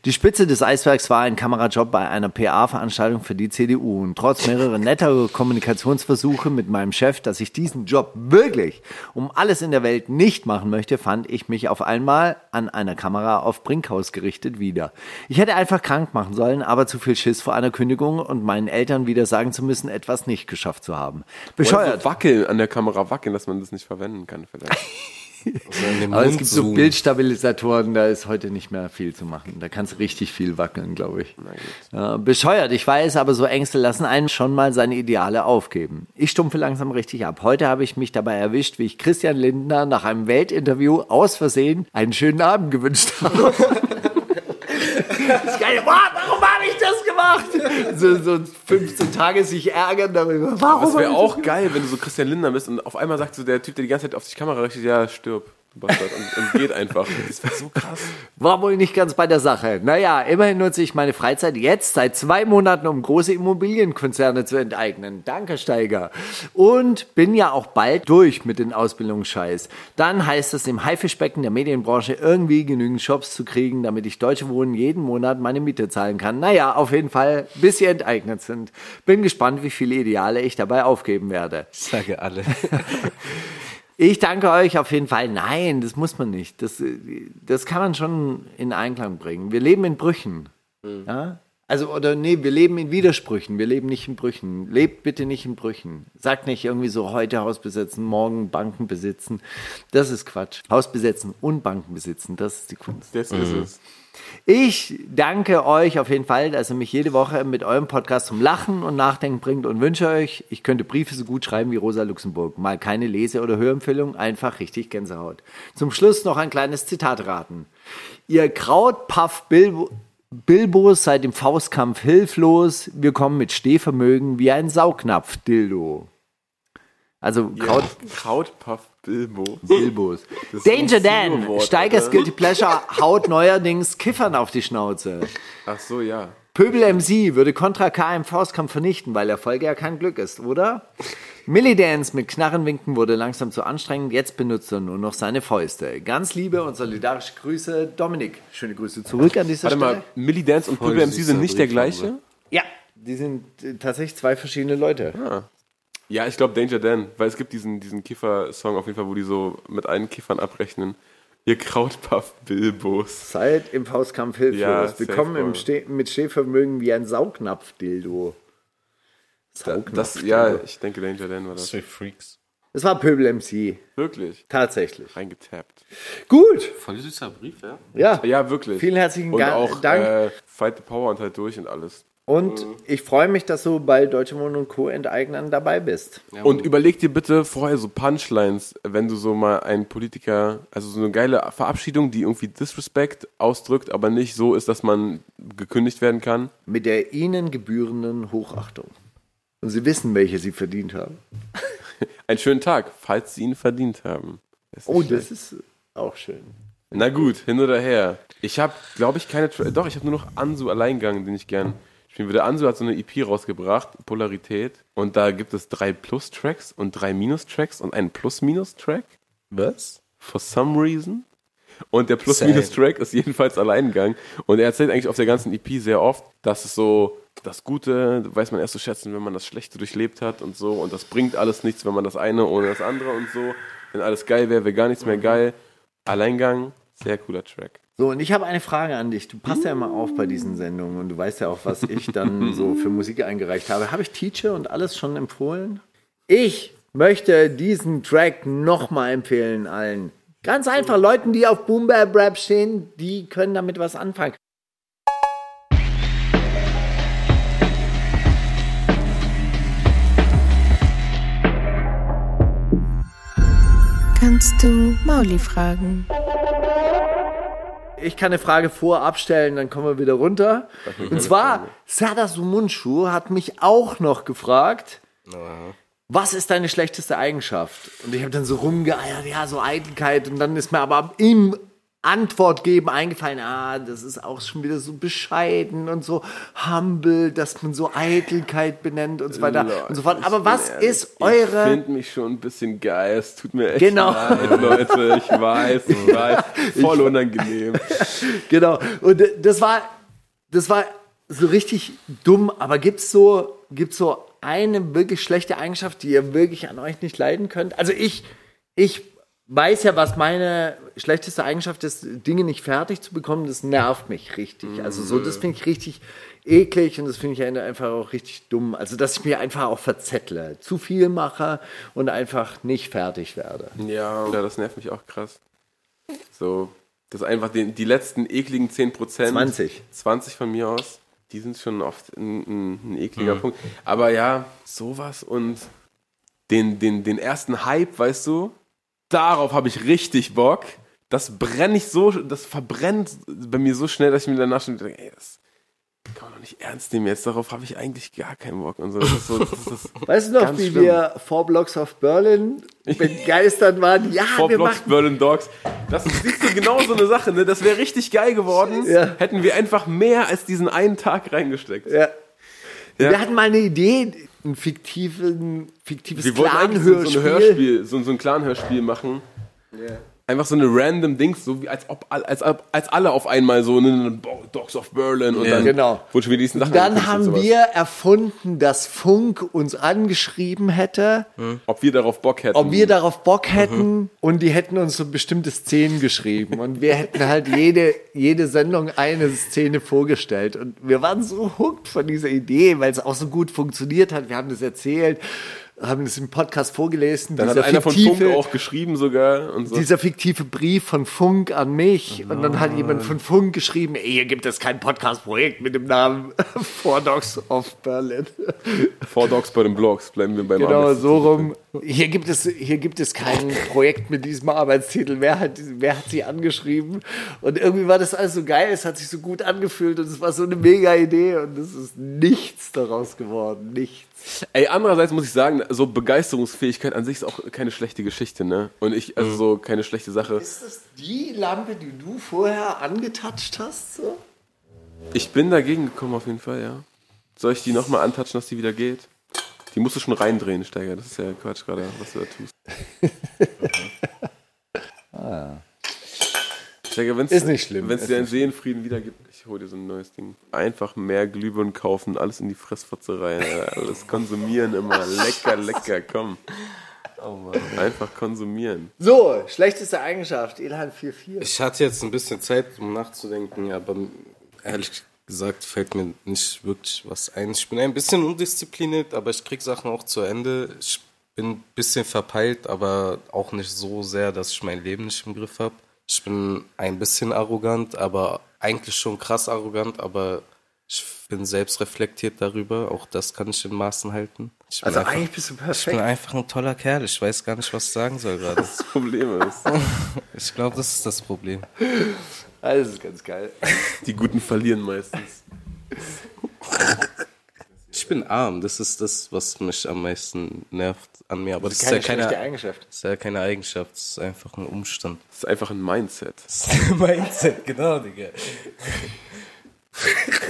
Die Spitze des Eisbergs war ein Kamerajob bei einer PA-Veranstaltung für die CDU und trotz mehrerer netter Kommunikationsversuche mit meinem Chef, dass ich diesen Job wirklich um alles in der Welt nicht machen möchte, fand ich mich auf einmal an einer Kamera auf Brinkhaus gerichtet wieder. Ich hätte einfach krank machen sollen, aber zu viel Schiss vor einer Kündigung und meinen Eltern wieder sagen zu müssen, etwas nicht geschafft zu haben. Oder Bescheuert. So wackeln, an der Kamera wackeln, dass man das nicht verwenden kann vielleicht. Aber es gibt so. Bildstabilisatoren, da ist heute nicht mehr viel zu machen. Da kannst du richtig viel wackeln, glaube ich. Ja, bescheuert, ich weiß, aber so Ängste lassen einen schon mal seine Ideale aufgeben. Ich stumpfe langsam richtig ab. Heute habe ich mich dabei erwischt, wie ich Christian Lindner nach einem Weltinterview aus Versehen einen schönen Abend gewünscht habe. Das ist geil. Boah, warum habe ich gemacht? So, so 15 Tage sich ärgern darüber. Warum Das wäre auch geil, wenn du so Christian Lindner bist und auf einmal sagt so der Typ, der die ganze Zeit auf die Kamera richtet, ja, stirb. Und, und geht einfach. Das wäre so krass. War wohl nicht ganz bei der Sache. Naja, immerhin nutze ich meine Freizeit jetzt seit zwei Monaten, um große Immobilienkonzerne zu enteignen. Danke, Steiger. Und bin ja auch bald durch mit den Ausbildungsscheiß. Dann heißt es im Haifischbecken der Medienbranche irgendwie genügend Shops zu kriegen, damit ich Deutsche Wohnen jeden Monat meine Miete zahlen kann. Naja, auf jeden Fall, bis sie enteignet sind. Bin gespannt, wie viele Ideale ich dabei aufgeben werde. Sage alle. Ich danke euch auf jeden Fall. Nein, das muss man nicht. Das, das kann man schon in Einklang bringen. Wir leben in Brüchen. Ja? Also, oder nee, wir leben in Widersprüchen. Wir leben nicht in Brüchen. Lebt bitte nicht in Brüchen. Sagt nicht irgendwie so, heute Haus besetzen, morgen Banken besitzen. Das ist Quatsch. Haus besetzen und Banken besitzen, das ist die Kunst. Das ist es. Ich danke euch auf jeden Fall, dass ihr mich jede Woche mit eurem Podcast zum Lachen und Nachdenken bringt und wünsche euch, ich könnte Briefe so gut schreiben wie Rosa Luxemburg. Mal keine Lese- oder Hörempfehlung, einfach richtig Gänsehaut. Zum Schluss noch ein kleines Zitat raten. Ihr Krautpuff Bilbo, Bilbos seid im Faustkampf hilflos. Wir kommen mit Stehvermögen wie ein Saugnapf, Dildo. Also Kraut, Krautpuff Bilbo. Bilbos. Danger Dan, Steigers. Guilty Pleasure haut neuerdings Kiffern auf die Schnauze. Ach so, ja. Pöbel MC würde Contra K im Faustkampf vernichten, weil Erfolge ja kein Glück ist, oder? Millidance mit Knarrenwinken wurde langsam zu anstrengend, jetzt benutzt er nur noch seine Fäuste. Ganz liebe und solidarische Grüße, Dominik. Schöne Grüße zurück an dieser Warte Stelle. mal, Millie Dance und Pöbel MC sind nicht der gleiche? Ja, die sind äh, tatsächlich zwei verschiedene Leute. Ja, ich glaube Danger Dan, weil es gibt diesen, diesen Kiffer-Song auf jeden Fall, wo die so mit allen Kiffern abrechnen. Ihr Krautpuff Bilbos. Seid im Faustkampf hilflos. Ja, Wir safe kommen im. Steh mit Stehvermögen wie ein Saugnapf-Dildo. Da, das, ja, ich denke Danger Dan war das. Zwei Freaks. Das war Pöbel MC. Wirklich. Tatsächlich. Reingetappt. Gut. Voll süßer Brief, ja? Ja. Ja, wirklich. Vielen herzlichen und Ga- auch, Dank. Äh, Fight the Power und halt durch und alles. Und ich freue mich, dass du bei Deutsche Wohnen und Co. Enteignern dabei bist. Und überleg dir bitte vorher so Punchlines, wenn du so mal einen Politiker, also so eine geile Verabschiedung, die irgendwie Disrespect ausdrückt, aber nicht so ist, dass man gekündigt werden kann. Mit der ihnen gebührenden Hochachtung. Und sie wissen, welche sie verdient haben. Einen schönen Tag, falls sie ihn verdient haben. ist Oh, das schlecht. ist auch schön. Na gut, hin oder her. Ich habe, glaube ich, keine. Tra Doch, ich habe nur noch Ansu Alleingang, den ich gern spielen würde. Ansu hat so eine EP rausgebracht, Polarität. Und da gibt es drei Plus-Tracks und drei Minus-Tracks und einen Plus-Minus-Track. Was? For some reason. Und der Plus-Minus-Track ist jedenfalls Alleingang. Und er erzählt eigentlich auf der ganzen EP sehr oft, dass es so, das Gute weiß man erst zu schätzen, wenn man das Schlechte durchlebt hat und so. Und das bringt alles nichts, wenn man das eine ohne das andere und so. Wenn alles geil wäre, wäre gar nichts mehr geil. Alleingang, sehr cooler Track. So, und ich habe eine Frage an dich. Du passt ja immer auf bei diesen Sendungen und du weißt ja auch, was ich dann so für Musik eingereicht habe. Habe ich Teacher und alles schon empfohlen? Ich möchte diesen Track nochmal empfehlen allen. Ganz einfach, Leuten, die auf Boom Bap Rap stehen, die können damit was anfangen. Kannst du Mauli fragen? Ich kann eine Frage vorab stellen, dann kommen wir wieder runter. Und zwar, Sada Sumunchu hat mich auch noch gefragt, was ist deine schlechteste Eigenschaft? Und ich habe dann so rumgeeiert, ja, so Eitelkeit. Und dann ist mir aber im Antwort geben eingefallen, ah, das ist auch schon wieder so bescheiden und so humble, dass man so Eitelkeit benennt und so weiter und so fort. Aber was ist Ich eure... finde mich schon ein bisschen geil. Es tut mir echt Genau. leid, Leute. Ich weiß, ich weiß. Voll unangenehm. Genau. Und das war, das war so richtig dumm, aber gibt's so, gibt's so eine wirklich schlechte Eigenschaft, die ihr wirklich an euch nicht leiden könnt? Also ich, ich weiß ja, was meine schlechteste Eigenschaft ist, Dinge nicht fertig zu bekommen, das nervt mich richtig. Also so, das finde ich richtig eklig und das finde ich einfach auch richtig dumm. Also, dass ich mir einfach auch verzettle, zu viel mache und einfach nicht fertig werde. Ja, ja, das nervt mich auch krass. So, das einfach den, die letzten ekligen 10%. 20. 20 von mir aus. Die sind schon oft ein, ein, ein ekliger Punkt. Aber ja, sowas und den, den, den ersten Hype, weißt du, darauf habe ich richtig Bock. Das brenne ich so, das verbrennt bei mir so schnell, dass ich mir danach schon denke, ey, das kann man doch nicht ernst nehmen jetzt. Darauf habe ich eigentlich gar keinen Bock und so. Das ist so das ist das Weißt du noch, wie schlimm. wir Four Blocks of Berlin begeistert waren? Ja, Four wir Blocks machen Berlin Dogs. Das ist siehst du, genau so eine Sache, ne? Das wäre richtig geil geworden, Ja. hätten wir einfach mehr als diesen einen Tag reingesteckt. Ja. Ja. Wir hatten mal eine Idee, ein fiktiven, fiktives Clan-Hörspiel. Hörspiel, so, so ein Clan-Hörspiel machen. Einfach so eine random Dings, so wie als ob als, als, alle auf einmal so ne, Dogs of Berlin und Ja. dann Genau. wurden schon wieder diesen Sachen Dann haben wir erfunden, dass Funk uns angeschrieben hätte, ob wir darauf Bock hätten. ob wir darauf Bock Mhm. hätten und die hätten uns so bestimmte Szenen geschrieben und wir hätten halt jede, jede Sendung eine Szene vorgestellt und wir waren so hooked von dieser Idee, weil es auch so gut funktioniert hat. Wir haben das erzählt, haben das im Podcast vorgelesen. dann hat einer von Funk fiktive- auch geschrieben sogar so. dieser fiktive Brief von Funk an mich und dann hat jemand Ah. von Funk geschrieben, ey, hier gibt es kein Podcast-Projekt mit dem Namen Four Dogs of Berlin. Four Dogs bei den Blogs, bleiben wir beim Genau, Arbeitstitel. so rum. Hier gibt es, hier gibt es kein Projekt mit diesem Arbeitstitel. Wer hat, wer hat sie angeschrieben? Und irgendwie war das alles so geil, es hat sich so gut angefühlt und es war so eine mega Idee und es ist nichts daraus geworden. Nichts. Ey, andererseits muss ich sagen, so Begeisterungsfähigkeit an sich ist auch keine schlechte Geschichte, ne? Und ich, also so keine schlechte Sache. Ist das die Lampe, die du vorher angetatscht hast? So? Ich bin dagegen gekommen auf jeden Fall, ja. Soll ich die nochmal antatschen, dass die wieder geht? Die musst du schon reindrehen, Steiger. Das ist ja Quatsch gerade, was du da tust. Steiger, wenn's. Ist nicht schlimm, Wenn es dir einen Seelenfrieden wieder gibt, ich hol dir so ein neues Ding. Einfach mehr Glühbirnen kaufen, alles in die Fressfotze rein, Alter. alles konsumieren immer. Lecker, lecker, komm. Einfach konsumieren. So, schlechteste Eigenschaft, Ilhan 44. Ich hatte jetzt ein bisschen Zeit, um nachzudenken, aber ehrlich gesagt fällt mir nicht wirklich was ein. Ich bin ein bisschen undiszipliniert, aber ich krieg Sachen auch zu Ende. Ich bin ein bisschen verpeilt, aber auch nicht so sehr, dass ich mein Leben nicht im Griff habe. Ich bin ein bisschen arrogant, aber eigentlich schon krass arrogant, aber ich bin selbst reflektiert darüber. Auch das kann ich in Maßen halten. Ich bin Also einfach, eigentlich bist du ich bin perfekt. einfach ein toller Kerl. Ich weiß gar nicht, was ich sagen soll gerade. Das Problem ist, Ich glaube, das ist das Problem. Das ist ganz geil. die Guten verlieren meistens. Ich bin arm, das ist das, was mich am meisten nervt an mir. Aber das, Keine ist ja keine, Eigenschaft. das ist ja keine Eigenschaft, das ist einfach ein Umstand. Das ist einfach ein Mindset. Das ist Mindset, genau, Digga.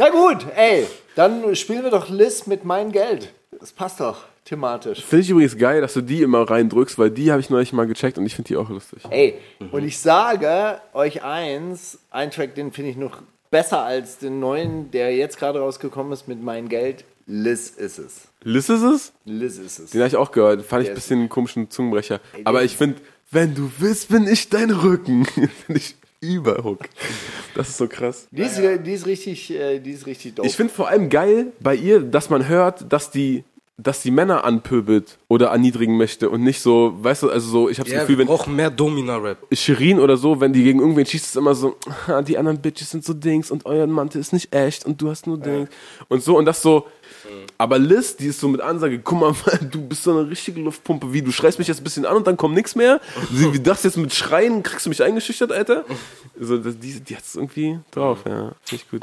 Na gut, ey, dann spielen wir doch Liz mit mein Geld. Das passt doch thematisch. Finde ich übrigens geil, dass du die immer reindrückst, weil die habe ich neulich mal gecheckt und ich finde die auch lustig. Ey, und ich sage euch eins, ein Track, den finde ich noch besser als den neuen, der jetzt gerade rausgekommen ist mit mein Geld. Liz ist es. Liz ist es? Liz ist es. Den habe ich auch gehört. Fand ich ein bisschen einen komischen Zungenbrecher. Aber ich finde, wenn du willst, bin ich dein Rücken. finde ich überhook. Das ist so krass. Die ist, die ist richtig, äh, die ist richtig dope. Ich finde vor allem geil bei ihr, dass man hört, dass die, dass die Männer anpöbelt oder erniedrigen möchte und nicht so, weißt du, also so, ich habe das Ja, Gefühl, wir wenn brauchen mehr Domina-Rap. Shirin oder so, wenn die gegen irgendwen schießt, ist immer so, "Ha, die anderen Bitches sind so Dings und euer Mantel ist nicht echt und du hast nur Dings und so und das so. Aber Liz, die ist so mit Ansage, guck mal, du bist so eine richtige Luftpumpe, wie du schreist mich jetzt ein bisschen an und dann kommt nichts mehr. Sie, wie das jetzt mit Schreien, kriegst du mich eingeschüchtert, Alter? So, das, die, die hat's irgendwie drauf, ja, finde ich gut.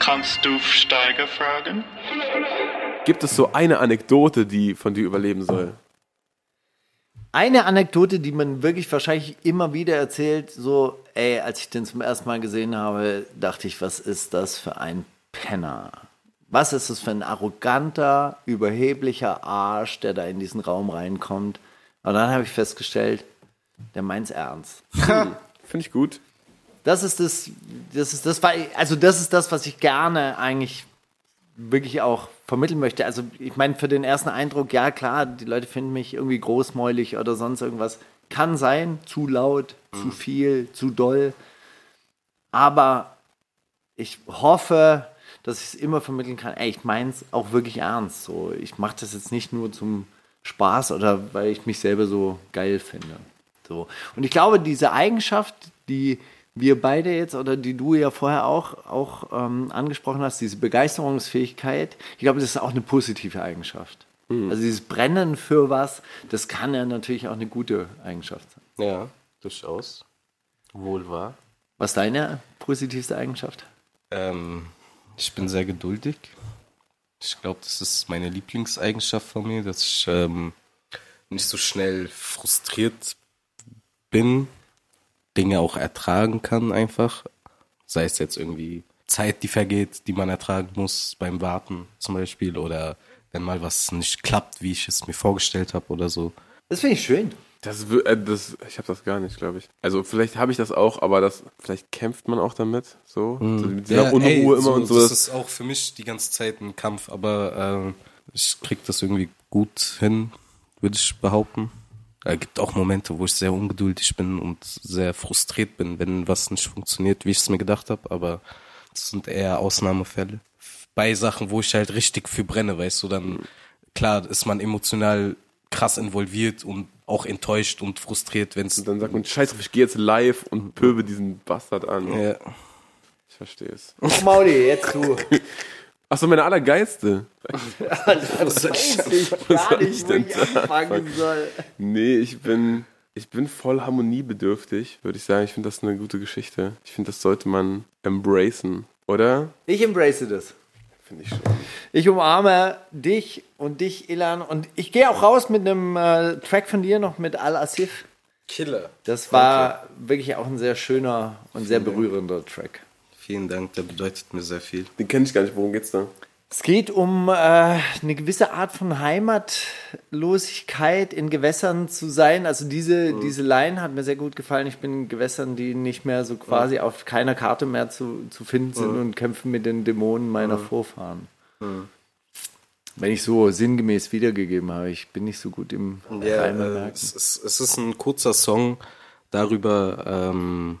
Kannst du Steiger fragen? Gibt es so eine Anekdote, die von dir überleben soll? Eine Anekdote, die man wirklich wahrscheinlich immer wieder erzählt, so, ey, als ich den zum ersten Mal gesehen habe, dachte ich, was ist das für ein Penner? Was ist das für ein arroganter, überheblicher Arsch, der da in diesen Raum reinkommt? Und dann habe ich festgestellt, der meint's ernst. Finde ich gut. Das ist das, das ist das, also das ist das, was ich gerne eigentlich wirklich auch vermitteln möchte. Also ich meine, für den ersten Eindruck, ja klar, die Leute finden mich irgendwie großmäulig oder sonst irgendwas. Kann sein, zu laut, zu viel, zu doll. Aber ich hoffe, dass ich es immer vermitteln kann. Ey, ich meine es auch wirklich ernst. So, ich mache das jetzt nicht nur zum Spaß oder weil ich mich selber so geil finde. So. Und ich glaube, diese Eigenschaft, die wir beide jetzt oder die du ja vorher auch, auch ähm, angesprochen hast, diese Begeisterungsfähigkeit, ich glaube, das ist auch eine positive Eigenschaft. Also dieses Brennen für was, das kann ja natürlich auch eine gute Eigenschaft sein. Ja, durchaus. Wohl wahr. Was ist deine positivste Eigenschaft? Ähm, ich bin sehr geduldig. Ich glaube, das ist meine Lieblingseigenschaft von mir, dass ich ähm, nicht so schnell frustriert bin, Dinge auch ertragen kann einfach. Sei es jetzt irgendwie Zeit, die vergeht, die man ertragen muss beim Warten zum Beispiel oder wenn mal was nicht klappt, wie ich es mir vorgestellt habe oder so. Das finde ich schön. Das, wür- äh, das, ich habe das gar nicht, glaube ich. Also vielleicht habe ich das auch, aber das, vielleicht kämpft man auch damit, so, so mit dieser Unruhe ey, immer und so. Das Das, ist auch für mich die ganze Zeit ein Kampf, aber äh, ich krieg das irgendwie gut hin, würde ich behaupten. Es gibt auch Momente, wo ich sehr ungeduldig bin und sehr frustriert bin, wenn was nicht funktioniert, wie ich es mir gedacht habe, aber das sind eher Ausnahmefälle. Bei Sachen, wo ich halt richtig für brenne, weißt du, dann klar ist man emotional krass involviert und auch enttäuscht und frustriert, wenn es dann sagt man, scheiß drauf, ich gehe jetzt live und pöbe diesen Bastard an. ja, Ich verstehe es. Mauli, jetzt du. Achso, meine allergeilste. Das weiß ich gar nicht, wo ich anfangen soll. Nee, ich bin, ich bin voll harmoniebedürftig, würde ich sagen. Ich finde das eine gute Geschichte. Ich finde, das sollte man embracen, oder? Ich embrace das. Finde ich schon. Ich umarme dich und dich, Ilan. Und ich gehe auch raus mit einem äh, Track von dir noch mit Al-Asif. Killer. Das war wirklich auch ein sehr schöner und sehr berührender Track. Vielen Dank, der bedeutet mir sehr viel. Den kenne ich gar nicht. Worum geht's da? Es geht um äh, eine gewisse Art von Heimatlosigkeit in Gewässern zu sein. Also diese, diese Line hat mir sehr gut gefallen. Ich bin in Gewässern, die nicht mehr so quasi auf keiner Karte mehr zu, zu finden sind und kämpfen mit den Dämonen meiner Vorfahren. Wenn ich so sinngemäß wiedergegeben habe, ich bin nicht so gut im Ja, äh, es, ist, es ist ein kurzer Song darüber, ähm,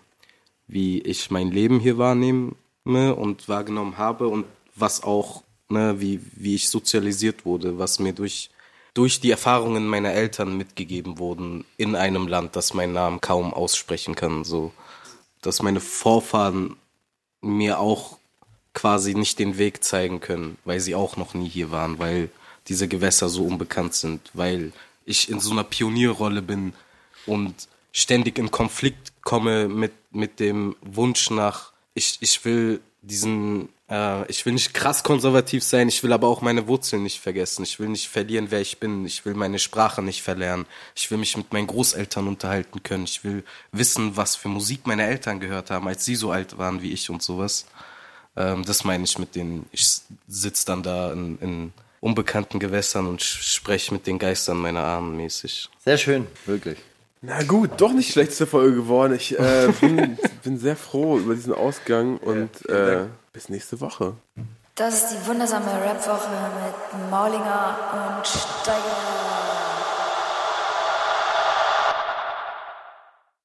wie ich mein Leben hier wahrnehme und wahrgenommen habe und was auch, ne, wie, wie ich sozialisiert wurde, was mir durch, durch die Erfahrungen meiner Eltern mitgegeben wurden in einem Land, das meinen Namen kaum aussprechen kann, so. Dass meine Vorfahren mir auch quasi nicht den Weg zeigen können, weil sie auch noch nie hier waren, weil diese Gewässer so unbekannt sind, weil ich in so einer Pionierrolle bin und ständig in Konflikt komme mit, mit dem Wunsch nach, ich, ich will diesen, äh, ich will nicht krass konservativ sein, ich will aber auch meine Wurzeln nicht vergessen, ich will nicht verlieren, wer ich bin, ich will meine Sprache nicht verlernen, ich will mich mit meinen Großeltern unterhalten können, ich will wissen, was für Musik meine Eltern gehört haben, als sie so alt waren wie ich und sowas. Ähm, das meine ich mit den, ich sitze dann da in, in unbekannten Gewässern und spreche mit den Geistern meiner Ahnen mäßig. Sehr schön, wirklich. Na gut, doch nicht schlechteste Folge geworden. Ich äh, bin, bin sehr froh über diesen Ausgang und äh, bis nächste Woche. Das ist die wundersame Rapwoche mit Maulinger und Steiger.